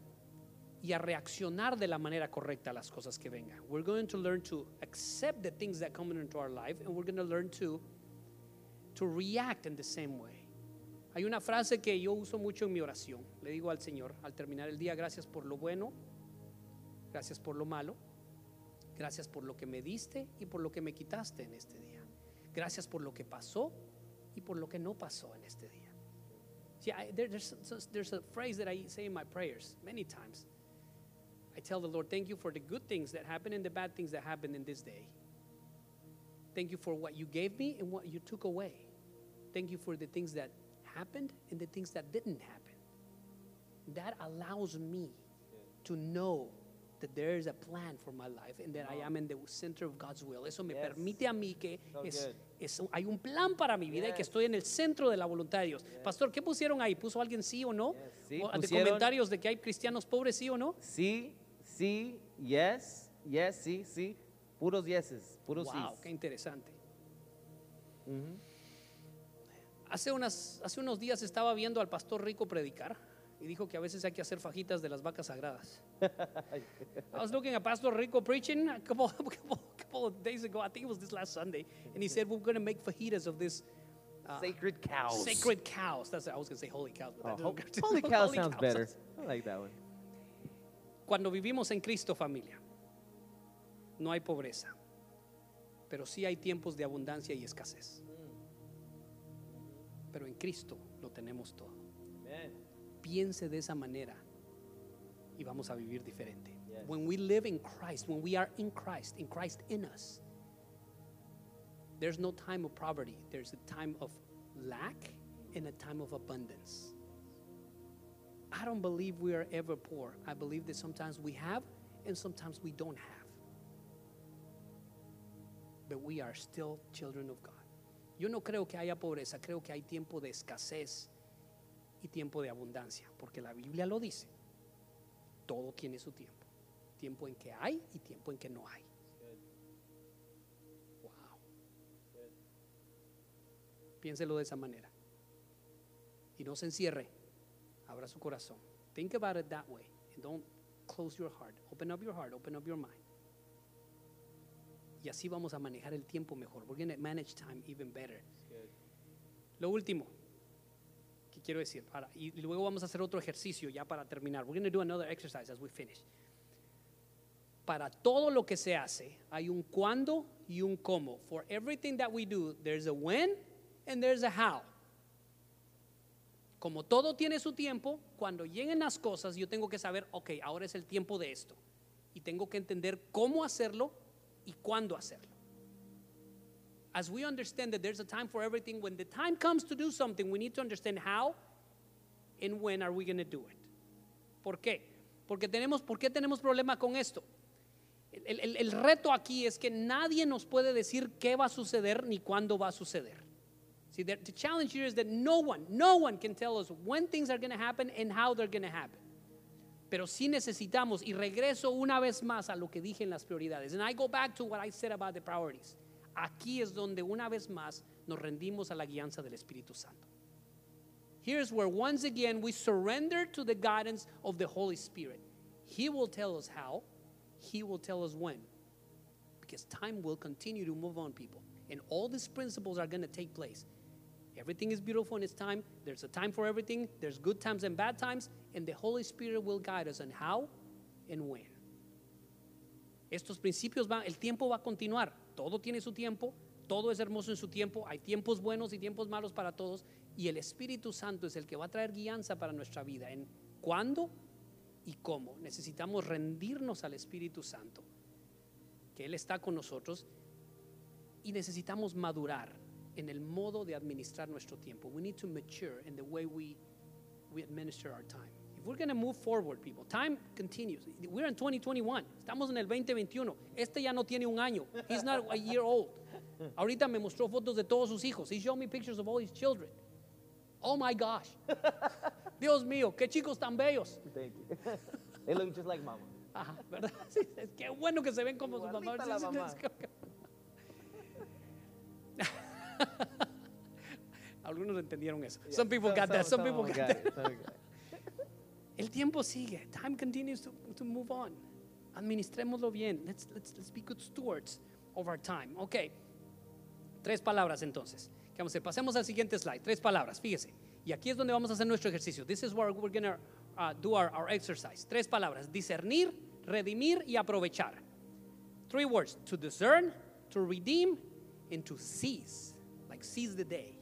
y a reaccionar de la manera correcta a las cosas que vengan. We're going to learn to accept the things that come into our life and we're going to learn to to react in the same way. Hay una frase que yo uso mucho en mi oración. Le digo al Señor al terminar el día, gracias por lo bueno, gracias por lo malo, gracias por lo que me diste y por lo que me quitaste en este día. Gracias por lo que pasó y por lo que no pasó en este día. See, I, there- there's, there's a phrase that I say in my prayers many times. I tell the Lord, thank you for the good things that happened and the bad things that happened in this day. Thank you for what you gave me and what you took away. Thank you for the things that happened and the things that didn't happen. That allows me to know that there is a plan for my life and that I am in the center of God's will. Eso me Yes. permite a mí que So es, es hay un plan para mi vida y que Yes. estoy en el centro de la voluntad de Dios. Pastor, ¿qué pusieron ahí? ¿Puso alguien sí o no? Yes. Sí, O de comentarios de que hay cristianos pobres, sí o no? Sí, sí, yes, yes, sí, sí. Puros yeses, puros Wow, sís. qué interesante. Hace, unas, hace unos días estaba viendo al pastor Rico predicar y dijo que a veces hay que hacer fajitas de las vacas sagradas. I was looking at Pastor Rico preaching a couple, couple, couple of days ago, I think it was this last Sunday, and he said we're going to make fajitas of this uh, Sacred cows. sacred cows. That's I was going to say holy cows, but Oh, holy cow holy sounds cows. better. I like that one. Cuando vivimos en Cristo, familia, no hay pobreza, pero sí hay tiempos de abundancia y escasez. Pero en Cristo lo tenemos todo. Piense de esa manera y vamos a vivir diferente. Yes. When we live in Christ, when we are in Christ, in Christ in us, there's no time of poverty. There's a time of lack and a time of abundance. I don't believe we are ever poor. I believe that sometimes we have and sometimes we don't have. But we are still children of God. Yo no creo que haya pobreza, creo que hay tiempo de escasez y tiempo de abundancia, porque la Biblia lo dice. Todo tiene su tiempo. Tiempo en que hay y tiempo en que no hay. Wow. Piénselo de esa manera. Y no se encierre. Abra su corazón. Think about it that way. And don't close your heart. Open up your heart. Open up your mind. Y así vamos a manejar el tiempo mejor. We're going to manage time even better. Lo último quiero decir, para, y luego vamos a hacer otro ejercicio ya para terminar. We're going to do another exercise as we finish. Para todo lo que se hace, hay un cuándo y un cómo. For everything that we do, there's a when and there's a how. Como todo tiene su tiempo, cuando lleguen las cosas, yo tengo que saber, ok, ahora es el tiempo de esto. Y tengo que entender cómo hacerlo y cuándo hacerlo. As we understand that there's a time for everything, when the time comes to do something, we need to understand how and when are we going to do it. ¿Por qué? Porque tenemos, ¿Por qué tenemos problema con esto? El, el- el reto aquí es que nadie nos puede decir qué va a suceder ni cuándo va a suceder. See, the, challenge here is that no one, no one can tell us when things are going to happen and how they're going to happen. Pero sí necesitamos, y regreso una vez más a lo que dije en las prioridades. And I go back to what I said about the priorities. Aquí es donde una vez más nos rendimos a la guianza del Espíritu Santo. Here's where once again we surrender to the guidance of the Holy Spirit. He will tell us how, He will tell us when. Because time will continue to move on, people. And all these principles are going to take place. Everything is beautiful in its time. There's a time for everything. There's good times and bad times. And the Holy Spirit will guide us on how and when. Estos principios van, el tiempo va a continuar. Todo tiene su tiempo. Todo es hermoso en su tiempo. Hay tiempos buenos y tiempos malos para todos. Y el Espíritu Santo es el que va a traer guianza para nuestra vida. En cuándo y cómo. Necesitamos rendirnos al Espíritu Santo. Que Él está con nosotros. Y necesitamos madurar en el modo de administrar nuestro tiempo. We need to mature in the way we, we administer our time. If we're going to move forward, people, time continues. We're in 2021. Estamos en el 2021. Este ya no tiene un año. He's not a year old. Ahorita me mostró fotos de todos sus hijos. He showed me pictures of all his children. Oh my gosh. Dios mío, qué chicos tan bellos. Thank you. they look just like mama. Ajá, ¿verdad? Sí, es qué bueno que se ven como sus mamás. La mamá. Algunos entendieron eso. Some people got that. Some people got that. El tiempo sigue. Time continues to, to move on. Administrémoslo bien. Let's, let's, let's be good stewards of our time. Ok. Tres palabras entonces. ¿Qué vamos a hacer? Pasemos al siguiente slide. Tres palabras. Fíjese. Y aquí es donde vamos a hacer nuestro ejercicio. This is where we're going to uh, do our, our exercise. Tres palabras. Discernir, redimir y aprovechar. Three words. To discern, to redeem, and to seize. Like seize the day.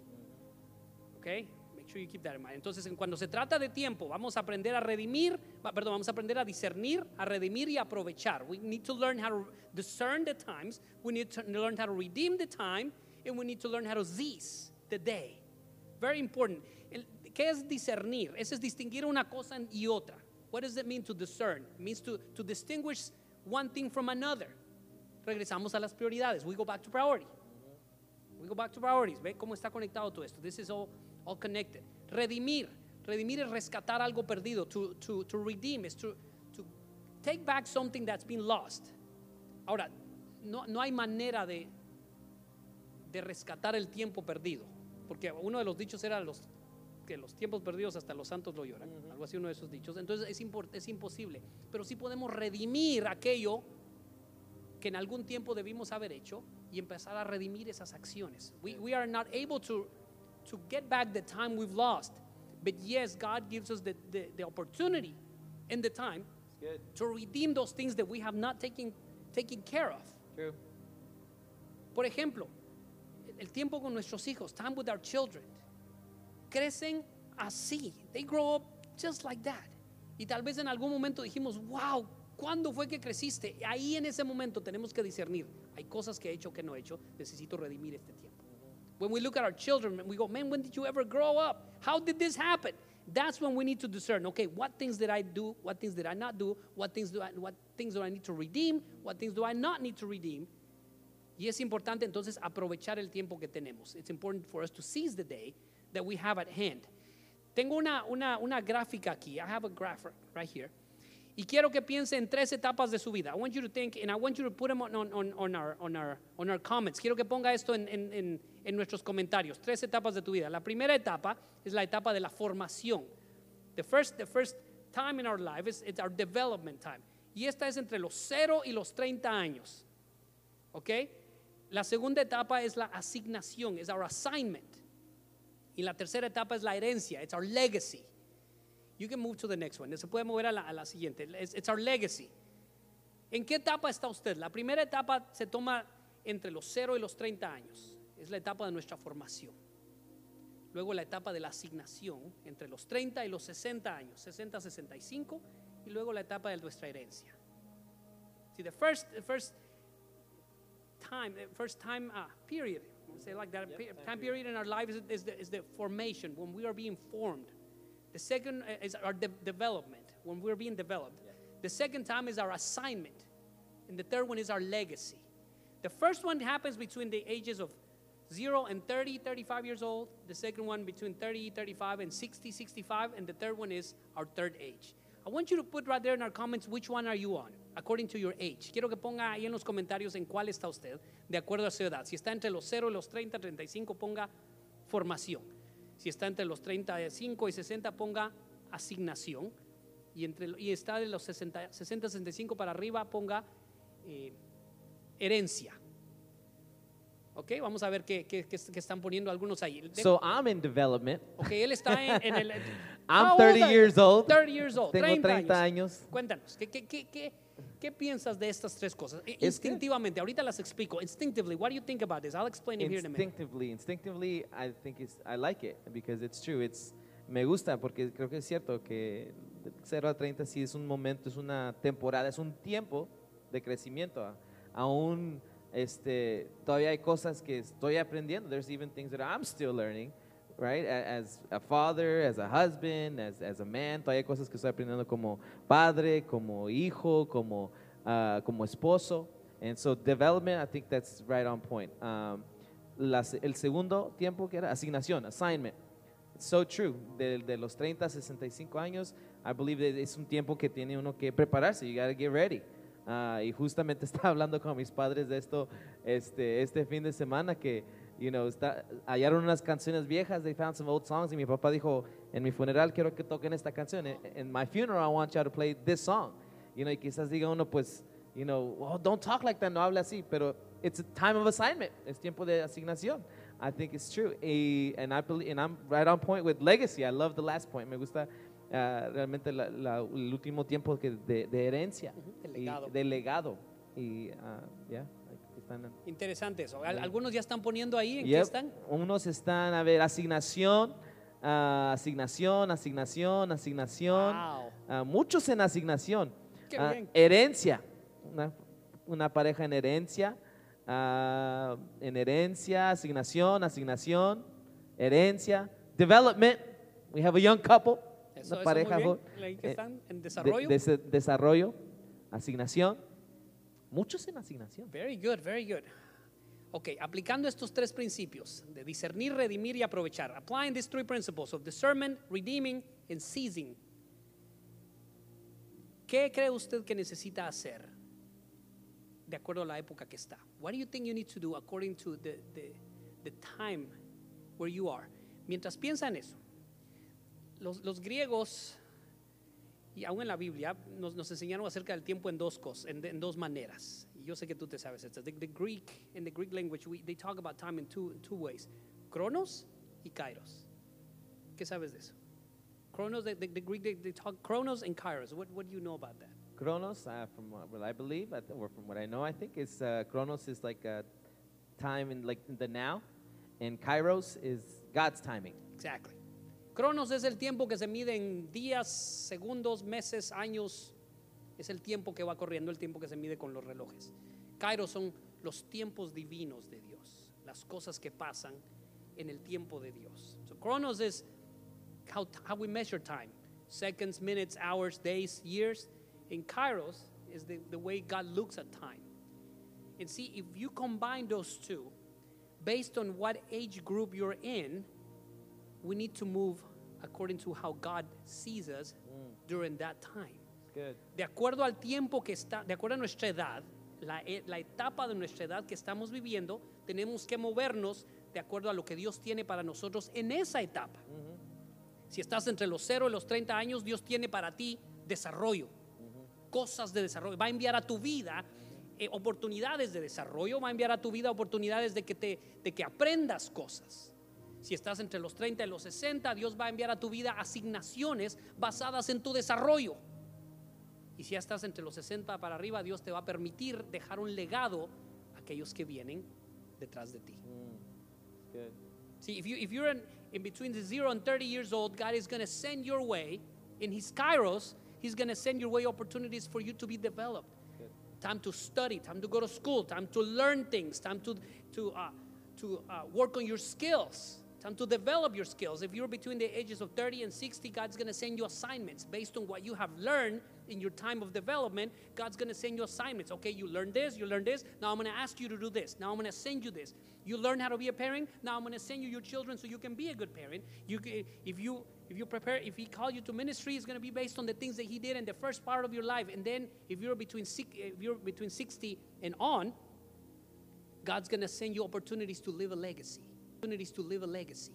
Okay? Sure you keep that in mind. Entonces, en cuando se trata de tiempo, vamos a aprender a redimir, perdón, vamos a aprender a discernir, a redimir y aprovechar. We need to learn how to discern the times, we need to learn how to redeem the time, and we need to learn how to seize the day. Very important. ¿Qué es discernir? Ese es distinguir una cosa y otra. What does it mean to discern? It means to, to distinguish one thing from another. Regresamos a las prioridades. We go back to priority. We go back to priorities. ¿Ve cómo está conectado todo esto? This is all, all connected. Redimir. Redimir es rescatar algo perdido. To, to, to redeem is to, to take back something that's been lost. Ahora, no, no hay manera de, de rescatar el tiempo perdido. Porque uno de los dichos era los, que los tiempos perdidos hasta los santos lo lloran. Algo así uno de esos dichos. Entonces es, es imposible. Pero sí podemos redimir aquello que en algún tiempo debimos haber hecho y empezar a redimir esas acciones. We, we are not able to, to get back the time we've lost. But yes, God gives us the, the, the opportunity and the time to redeem those things that we have not taken, taken care of. True. Por ejemplo, el tiempo con nuestros hijos, time with our children. Crecen así. They grow up just like that. Y tal vez en algún momento dijimos, wow, ¿cuándo fue que creciste? Ahí en ese momento tenemos que discernir. Hay cosas que he hecho que no he hecho. Necesito redimir este tiempo. When we look at our children, and we go, man, when did you ever grow up? How did this happen? That's when we need to discern. Okay, what things did I do? What things did I not do? What things do I, what things do I need to redeem? What things do I not need to redeem? Y es importante entonces aprovechar el tiempo que tenemos. It's important for us to seize the day that we have at hand. Tengo una, una, una gráfica aquí. I have a graph right here. Y quiero que piense en tres etapas de su vida. I want you to think, and I want you to put them on, on, on, our, on, our, on our comments. Quiero que ponga esto en, en, en, en nuestros comentarios. Tres etapas de tu vida. La primera etapa es la etapa de la formación. The first, the first time in our life is it's our development time. Y esta es entre los 0 y los 30 años. ¿Ok? La segunda etapa es la asignación, es our assignment. Y la tercera etapa es la herencia, it's our legacy. You can move to the next one. Se puede mover a la, a la siguiente. It's, it's our legacy. ¿En qué etapa está usted? La primera etapa se toma entre los 0 y los 30 años. Es la etapa de nuestra formación. Luego la etapa de la asignación entre los 30 y los 60 años, 60 a 65, y luego la etapa de nuestra herencia. See, the first, the first time, the first time uh, period, say like that, pe- time period in our life is, is, the, is the formation, when we are being formed. The second uh, is our de- development, when we're being developed. The second time is our assignment. And the third one is our legacy. The first one happens between the ages of 0 and 30, 35 years old. The second one between 30, 35, and 60, 65. And the third one is our third age. I want you to put right there in our comments which one are you on, according to your age. Quiero que ponga ahí en los comentarios en cuál está usted, de acuerdo a su edad. Si está entre los 0 y los 30, 35, ponga formación. Si está entre los 35 y 60, ponga asignación. Y, entre, y está de los 60, 60 65 para arriba, ponga eh, herencia. Ok, vamos a ver qué, qué- qué- qué están poniendo algunos ahí. De- So I'm in development. ok, él está en, en el. I'm How old 30 are you? years old. 30 years old. Tengo 30, 30 años. años. Cuéntanos, ¿qué, qué, qué, qué, qué piensas de estas tres cosas? Instintivamente, ahorita las explico. Instinctively, what do you think about this? I'll explain it here in a minute. Instinctively, instinctively, I think it's, I like it because it's true. It's, me gusta porque creo que es cierto que de 0 a 30 sí es un momento, es una temporada, es un tiempo de crecimiento. Aún este, todavía hay cosas que estoy aprendiendo. There's even things that I'm still learning, right? As a father, as a husband, as, as a man, todavía hay cosas que estoy aprendiendo como padre, como hijo, como, ah, como esposo. And so development, I think that's right on point. Um, las- el segundo tiempo que era asignación, assignment. It's so true. De, de los 30 a 65 años, I believe that es un tiempo que tiene uno que prepararse. You gotta get ready. Ah, y justamente estaba hablando con mis padres de esto este, este fin de semana que, you know, está, hallaron unas canciones viejas. They found some old songs y mi papá dijo, en mi funeral quiero que toquen esta canción. In, in my funeral, I want you to play this song. You know, y quizás diga uno, pues, you know, oh, don't talk like that, no hable así, pero it's a time of assignment. Es tiempo de asignación. I think it's true. Y, and, I believe, and I'm right on point with legacy. I love the last point. Me gusta ah, realmente la- la- el último tiempo que de, de herencia. Ujú, el y legado. de legado. Y, ah, yeah, están, Interesante eso. Al- Algunos ya están poniendo ahí en qué están. Unos están, a ver, asignación, ah, asignación, asignación, asignación. Wow. Ah, muchos en asignación. Qué Ah, bien. herencia. Una, una pareja en herencia. en herencia, asignación, asignación, herencia. Development. We have a young couple. Eso, una eso pareja muy bien. jo- Ahí que eh, están en de- desarrollo. de- desarrollo, asignación. Muchos en asignación. Very good, very good. Ok, aplicando estos tres principios de discernir, redimir y aprovechar. Applying these three principles of discernment, redeeming, and seizing. ¿Qué cree usted que necesita hacer de acuerdo a la época que está? What do you think you need to do according to the, the, the time where you are? Mientras piensa en eso, los, los griegos y aún en la Biblia nos, nos enseñaron acerca del tiempo en dos cosas, en, en dos maneras. Y yo sé que tú te sabes estas. The, the Greek, in the Greek language, we, they talk about time in two, two ways: Chronos y Kairos. ¿Qué sabes de eso? Chronos, the, the, the Greek, they, they talk Chronos and Kairos. What, what do you know about that? Chronos, uh, from what what I believe, or from what I know, I think is uh, Chronos is like a time in like the now, and Kairos is God's timing. Exactly. Cronos es el tiempo que se mide en días, segundos, meses, años. Es el tiempo que va corriendo, el tiempo que se mide con los relojes. Kairos son los tiempos divinos de Dios, las cosas que pasan en el tiempo de Dios. So Chronos is how, how we measure time seconds, minutes, hours, days, years. And Kairos is the, the way God looks at time. And see, if you combine those two, based on what age group you're in, we need to move according to how God sees us during that time. Good. De acuerdo al tiempo que está, de acuerdo a nuestra edad, la, e- la etapa de nuestra edad que estamos viviendo, tenemos que movernos de acuerdo a lo que Dios tiene para nosotros en esa etapa. Si estás entre los 0 y los 30 años, Dios tiene para ti desarrollo, cosas de desarrollo. Va a enviar a tu vida eh, oportunidades de desarrollo, va a enviar a tu vida oportunidades de que, te, de que aprendas cosas. Si estás entre los 30 y los 60, Dios va a enviar a tu vida asignaciones basadas en tu desarrollo. Y si ya estás entre los 60 para arriba, Dios te va a permitir dejar un legado a aquellos que vienen detrás de ti. Good. See, if you if you're in, in between the 0 and 30 years old, God is going to send your way in his kairos, he's going to send your way opportunities for you to be developed. Time to study, time to go to school, time to learn things, time to to uh, to uh, work on your skills, time to develop your skills. If you're between the ages of 30 and 60, God's going to send you assignments based on what you have learned in your time of development. God's going to send you assignments. Okay, you learned this, you learned this. Now I'm going to ask you to do this. Now I'm going to send you this. You learn how to be a parent. Now I'm going to send you your children so you can be a good parent. You, if you if you prepare, if He called you to ministry, it's going to be based on the things that He did in the first part of your life. And then if you're between if you're between 60 and on, God's going to send you opportunities to live a legacy. Opportunities to live a legacy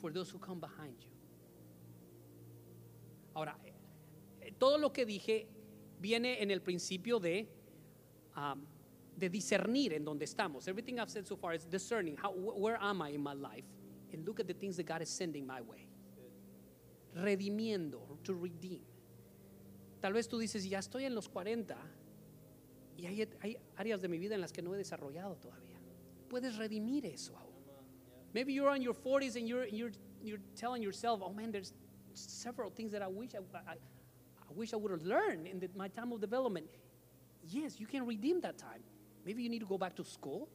for those who come behind you. Ahora, eh, todo lo que dije viene en el principio de, um, de discernir en donde estamos. Everything I've said so far is discerning. How, wh- where am I in my life? And look at the things that God is sending my way. Redimiendo, to redeem. Tal vez tú dices, ya estoy en los 40 y hay, hay áreas de mi vida en las que no he desarrollado todavía. Puedes redimir eso aún. Maybe you're on your 40s and you're, you're, you're telling yourself, oh man, there's several things that I wish I, I, I wish I would have learned in the, my time of development. Yes, you can redeem that time. Maybe you need to go back to school.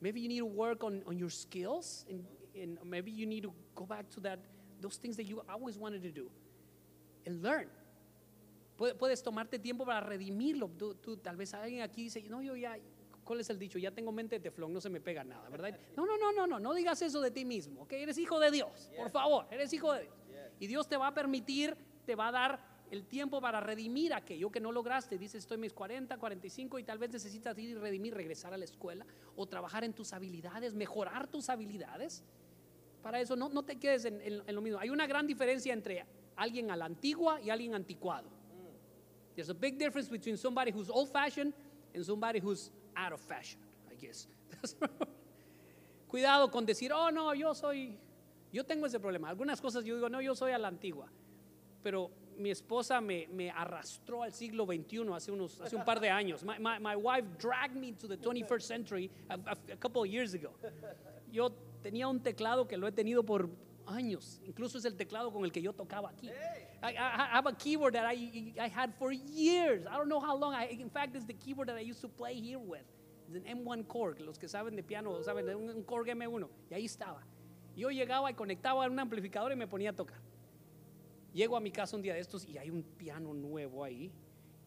Maybe you need to work on, on your skills. And, and maybe you need to go back to that, those things that you always wanted to do and learn. Puedes tomarte tiempo para redimirlo. Tú, tú- tal vez alguien aquí dice, no, yo ya, ¿cuál es el dicho? Ya tengo mente de teflón, no se me pega nada, ¿verdad? No, no, no, no, no, no digas eso de ti mismo, ¿ok? Eres hijo de Dios, por favor, eres hijo de Dios. Y Dios te va a permitir, te va a dar el tiempo para redimir aquello que no lograste. Dices, estoy en mis 40, 45 y tal vez necesitas ir y redimir, regresar a la escuela o trabajar en tus habilidades, mejorar tus habilidades. Para eso no, no te quedes en, en- en lo mismo. Hay una gran diferencia entre alguien a la antigua y alguien anticuado. There's a big difference between somebody who's old fashioned and somebody who's out of fashion, I guess. Cuidado con decir, oh no, yo soy, yo tengo ese problema. Algunas cosas yo digo, no, yo soy a la antigua. Pero mi esposa me, me arrastró al siglo XXI hace, unos, hace un par de años. My, wife dragged me to the 21st century a- a couple of years ago. Yo tenía un teclado que lo he tenido por años. Incluso es el teclado con el que yo tocaba aquí. I, I, have a keyboard that I, I had for years. I don't know how long. I, in fact, it's the keyboard that I used to play here with. It's an M1 Korg. Los que saben de piano saben un Korg M1. Y ahí estaba. Yo llegaba y conectaba a un amplificador y me ponía a tocar. Llego a mi casa un día de estos y hay un piano nuevo ahí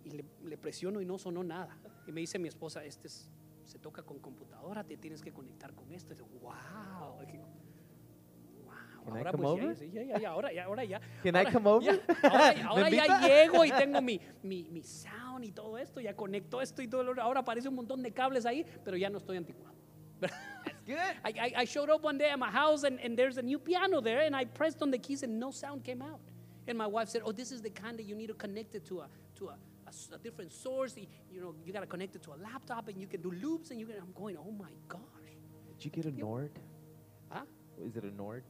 y le, le presiono y no sonó nada. Y me dice mi esposa, este es- se toca con computadora, te tienes que conectar con esto. Y digo, wow. Y digo, wow. Can I come pues over? ya, ya, ya, ahora ya, ahora ya. Can I come over? ya, ahora ¿Me ahora ya llego y tengo mi, mi, mi sound y todo esto, ya conecto esto y todo. lo- Ahora aparece un montón de cables ahí, pero ya no estoy anticuado. I, I, I showed up one day at my house and, and there's a new piano there and I pressed on the keys and no sound came out. And my wife said, "Oh, this is the kind that you need to connect it to a to a, a a different source. You know, you got to connect it to a laptop and you can do loops and you can." I'm going, "Oh my gosh!" Did you get a Nord? Huh? Is it a Nord?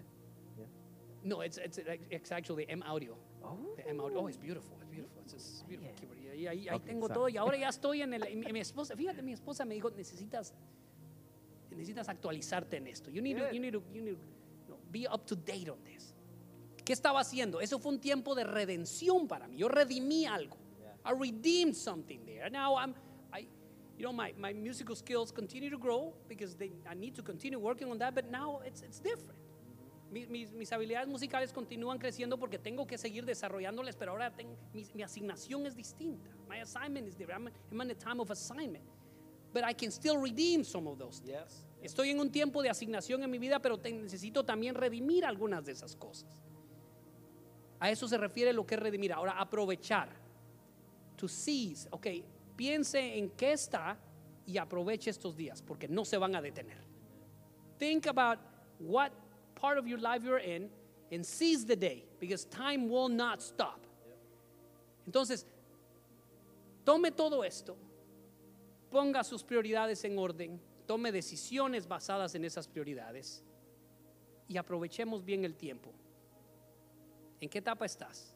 No, it's it's it's actually M Audio. Oh. The M Audio. Oh, it's beautiful. It's beautiful. It's a beautiful Yeah. keyboard. Y ahí, Okay, tengo so- todo y ahora ya estoy en el. mi, mi esposa, fíjate, mi esposa me dijo, necesitas necesitas actualizarte en esto. You need to, you need to, you need to be up to date on this. ¿Qué estaba haciendo? Eso fue un tiempo de redención para mí. Yo redimí algo. I redeemed something there. Now I'm, I, you know, my, my musical skills continue to grow because they, I need to continue working on that, but now it's, it's different. Mi- Mis, mis habilidades musicales continúan creciendo porque tengo que seguir desarrollándolas, pero ahora tengo, mi, mi asignación es distinta. My assignment is different. I'm, in a time of assignment. But I can still redeem some of those things. Estoy en un tiempo de asignación en mi vida, pero te- necesito también redimir algunas de esas cosas. A eso se refiere lo que es redimir. Ahora, aprovechar. To seize. Ok, piense en qué está y aproveche estos días, porque no se van a detener. Think about what part of your life you're in and seize the day, because time will not stop. Entonces, tome todo esto, ponga sus prioridades en orden, tome decisiones basadas en esas prioridades y aprovechemos bien el tiempo. ¿En qué etapa estás?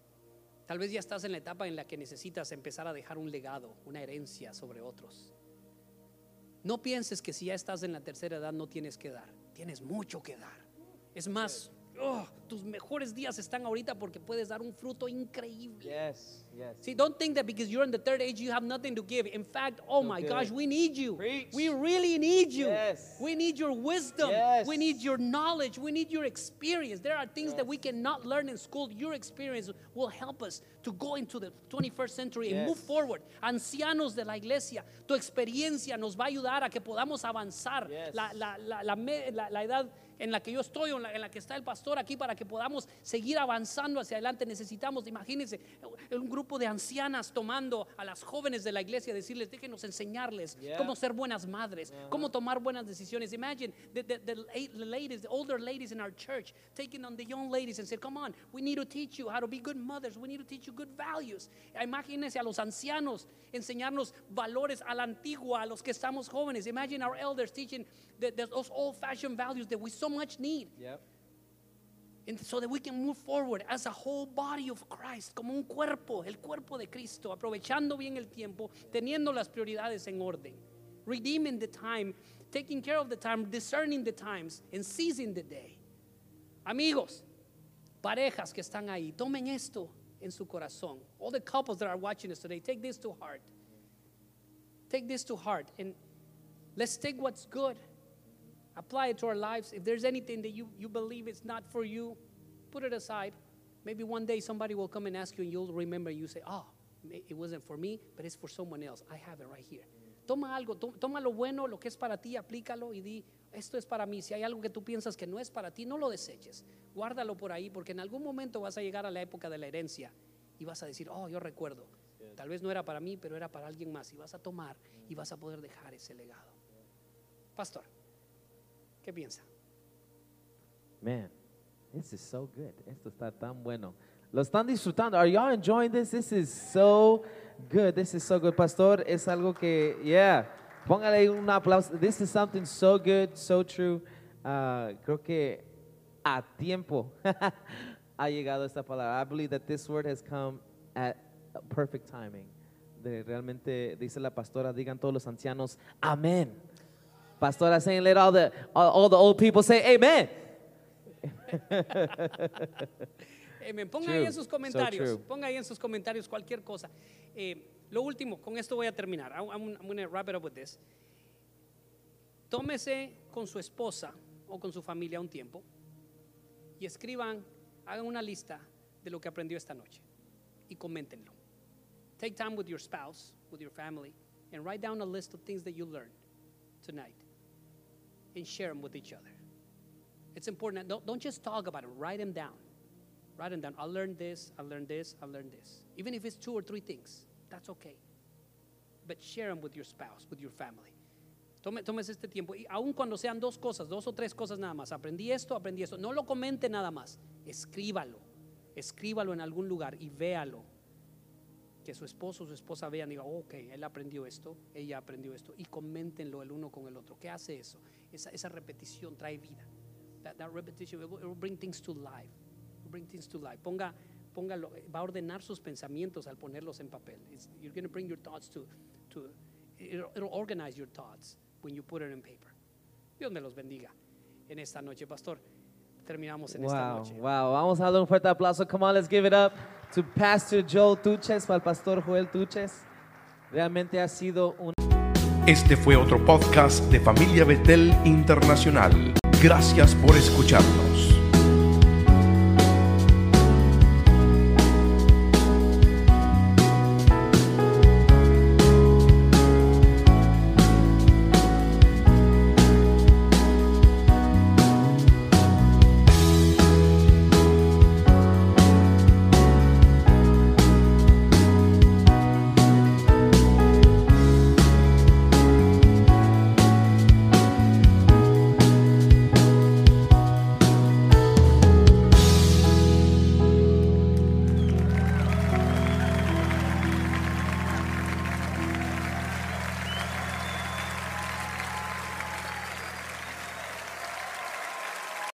Tal vez ya estás en la etapa en la que necesitas empezar a dejar un legado, una herencia sobre otros. No pienses que si ya estás en la tercera edad no tienes que dar. Tienes mucho que dar. Es más, oh, tus mejores días están ahorita porque puedes dar un fruto increíble. Yes, yes. See, don't think that because you're in the third age you have nothing to give. In fact, oh my gosh, we need you. Preach. We really need you. Yes. We need your wisdom. Yes. We need your knowledge. We need your experience. There are things that we cannot learn in school. Your experience will help us to go into the 21st century and move forward. Ancianos de la iglesia, tu experiencia nos va a ayudar a que podamos avanzar. La, la, la, la edad en la que yo estoy en la, en la que está el pastor aquí para que podamos seguir avanzando hacia adelante. Necesitamos, imagínense, un grupo de ancianas tomando a las jóvenes de la iglesia, decirles, déjenos enseñarles Yeah. cómo ser buenas madres, cómo tomar buenas decisiones. Imagine the, the, the, la- the ladies, the older ladies in our church, taking on the young ladies and say, come on, we need to teach you how to be good mothers. We need to teach you good values. Imagínense a los ancianos enseñarnos valores a la antigua, a los que estamos jóvenes. Imagine our elders teaching the, the- those old-fashioned values that we so much need. Yep. And so that we can move forward as a whole body of Christ, como un cuerpo, el cuerpo de Cristo, aprovechando bien el tiempo, teniendo las prioridades en orden, redeeming the time, taking care of the time, discerning the times, and seizing the day. Amigos, parejas que están ahí, tomen esto en su corazón. All the couples that are watching us today, take this to heart. Take this to heart and let's take what's good apply it to our lives. If there's anything that you, believe it's not for you, put it aside. Maybe one day somebody will come and ask you and you'll remember. You say, oh, it wasn't for me, but it's for someone else. I have it right here. Toma algo, to- toma lo bueno, lo que es para ti, aplícalo y di, esto es para mí. Si hay algo que tú piensas que no es para ti, no lo deseches. Guárdalo por ahí porque en algún momento vas a llegar a la época de la herencia y vas a decir, oh, yo recuerdo. Tal vez no era para mí, pero era para alguien más. Y vas a tomar y vas a poder dejar ese legado. Pastor. ¿Qué piensa? Man, this is so good. Esto está tan bueno. Lo están disfrutando. Are y'all enjoying this? This is so good. This is so good. Pastor, es algo que, yeah. Póngale un aplauso. This is something so good, so true. Ah, creo que a tiempo ha llegado esta palabra. I believe that this word has come at perfect timing. De realmente, dice la pastora, digan todos los ancianos, amén. Pastora saying, let all the, all, all the old people say, amen. Amen. Ponga True. ahí en sus So comentarios, true. ponga ahí en sus comentarios cualquier cosa. Eh, lo último, con esto voy a terminar. I'm, I'm- I'm gonna wrap it up with this. Tómese con su esposa o con su familia un tiempo y escriban, hagan una lista de lo que aprendió esta noche y coméntenlo. Take time with your spouse, with your family, and write down a list of things that you learned tonight and share them with each other. It's important. Don't, don't just talk about it, write them down. Write them down. I learned this, I learned this, I learned this. Even if it's two or three things, that's okay. But share them with your spouse, with your family. Tome, tómese este tiempo. Y aun cuando sean dos cosas, dos o tres cosas nada más. Aprendí esto, aprendí esto. No lo comente nada más. Escríbalo. Escríbalo en algún lugar y véalo. Que su esposo o su esposa vean y diga, ok, él aprendió esto, ella aprendió esto. Y coméntenlo el uno con el otro. ¿Qué hace eso? Esa, repetición trae vida. That, that repetition, it will, it will bring things to life. Bring things to life. Ponga, póngalo, va a ordenar sus pensamientos al ponerlos en papel. It's- you're going to bring your thoughts to, to it'll organize your thoughts when you put it in paper. Dios me los bendiga en esta noche, pastor. Terminamos en esta Wow, noche. wow. Vamos a darle un fuerte aplauso. Come on, let's give it up to Pastor Joel Tuches, para el Pastor Joel Tuches. Realmente ha sido un Este fue otro podcast de Familia Betel Internacional. Gracias por escucharnos.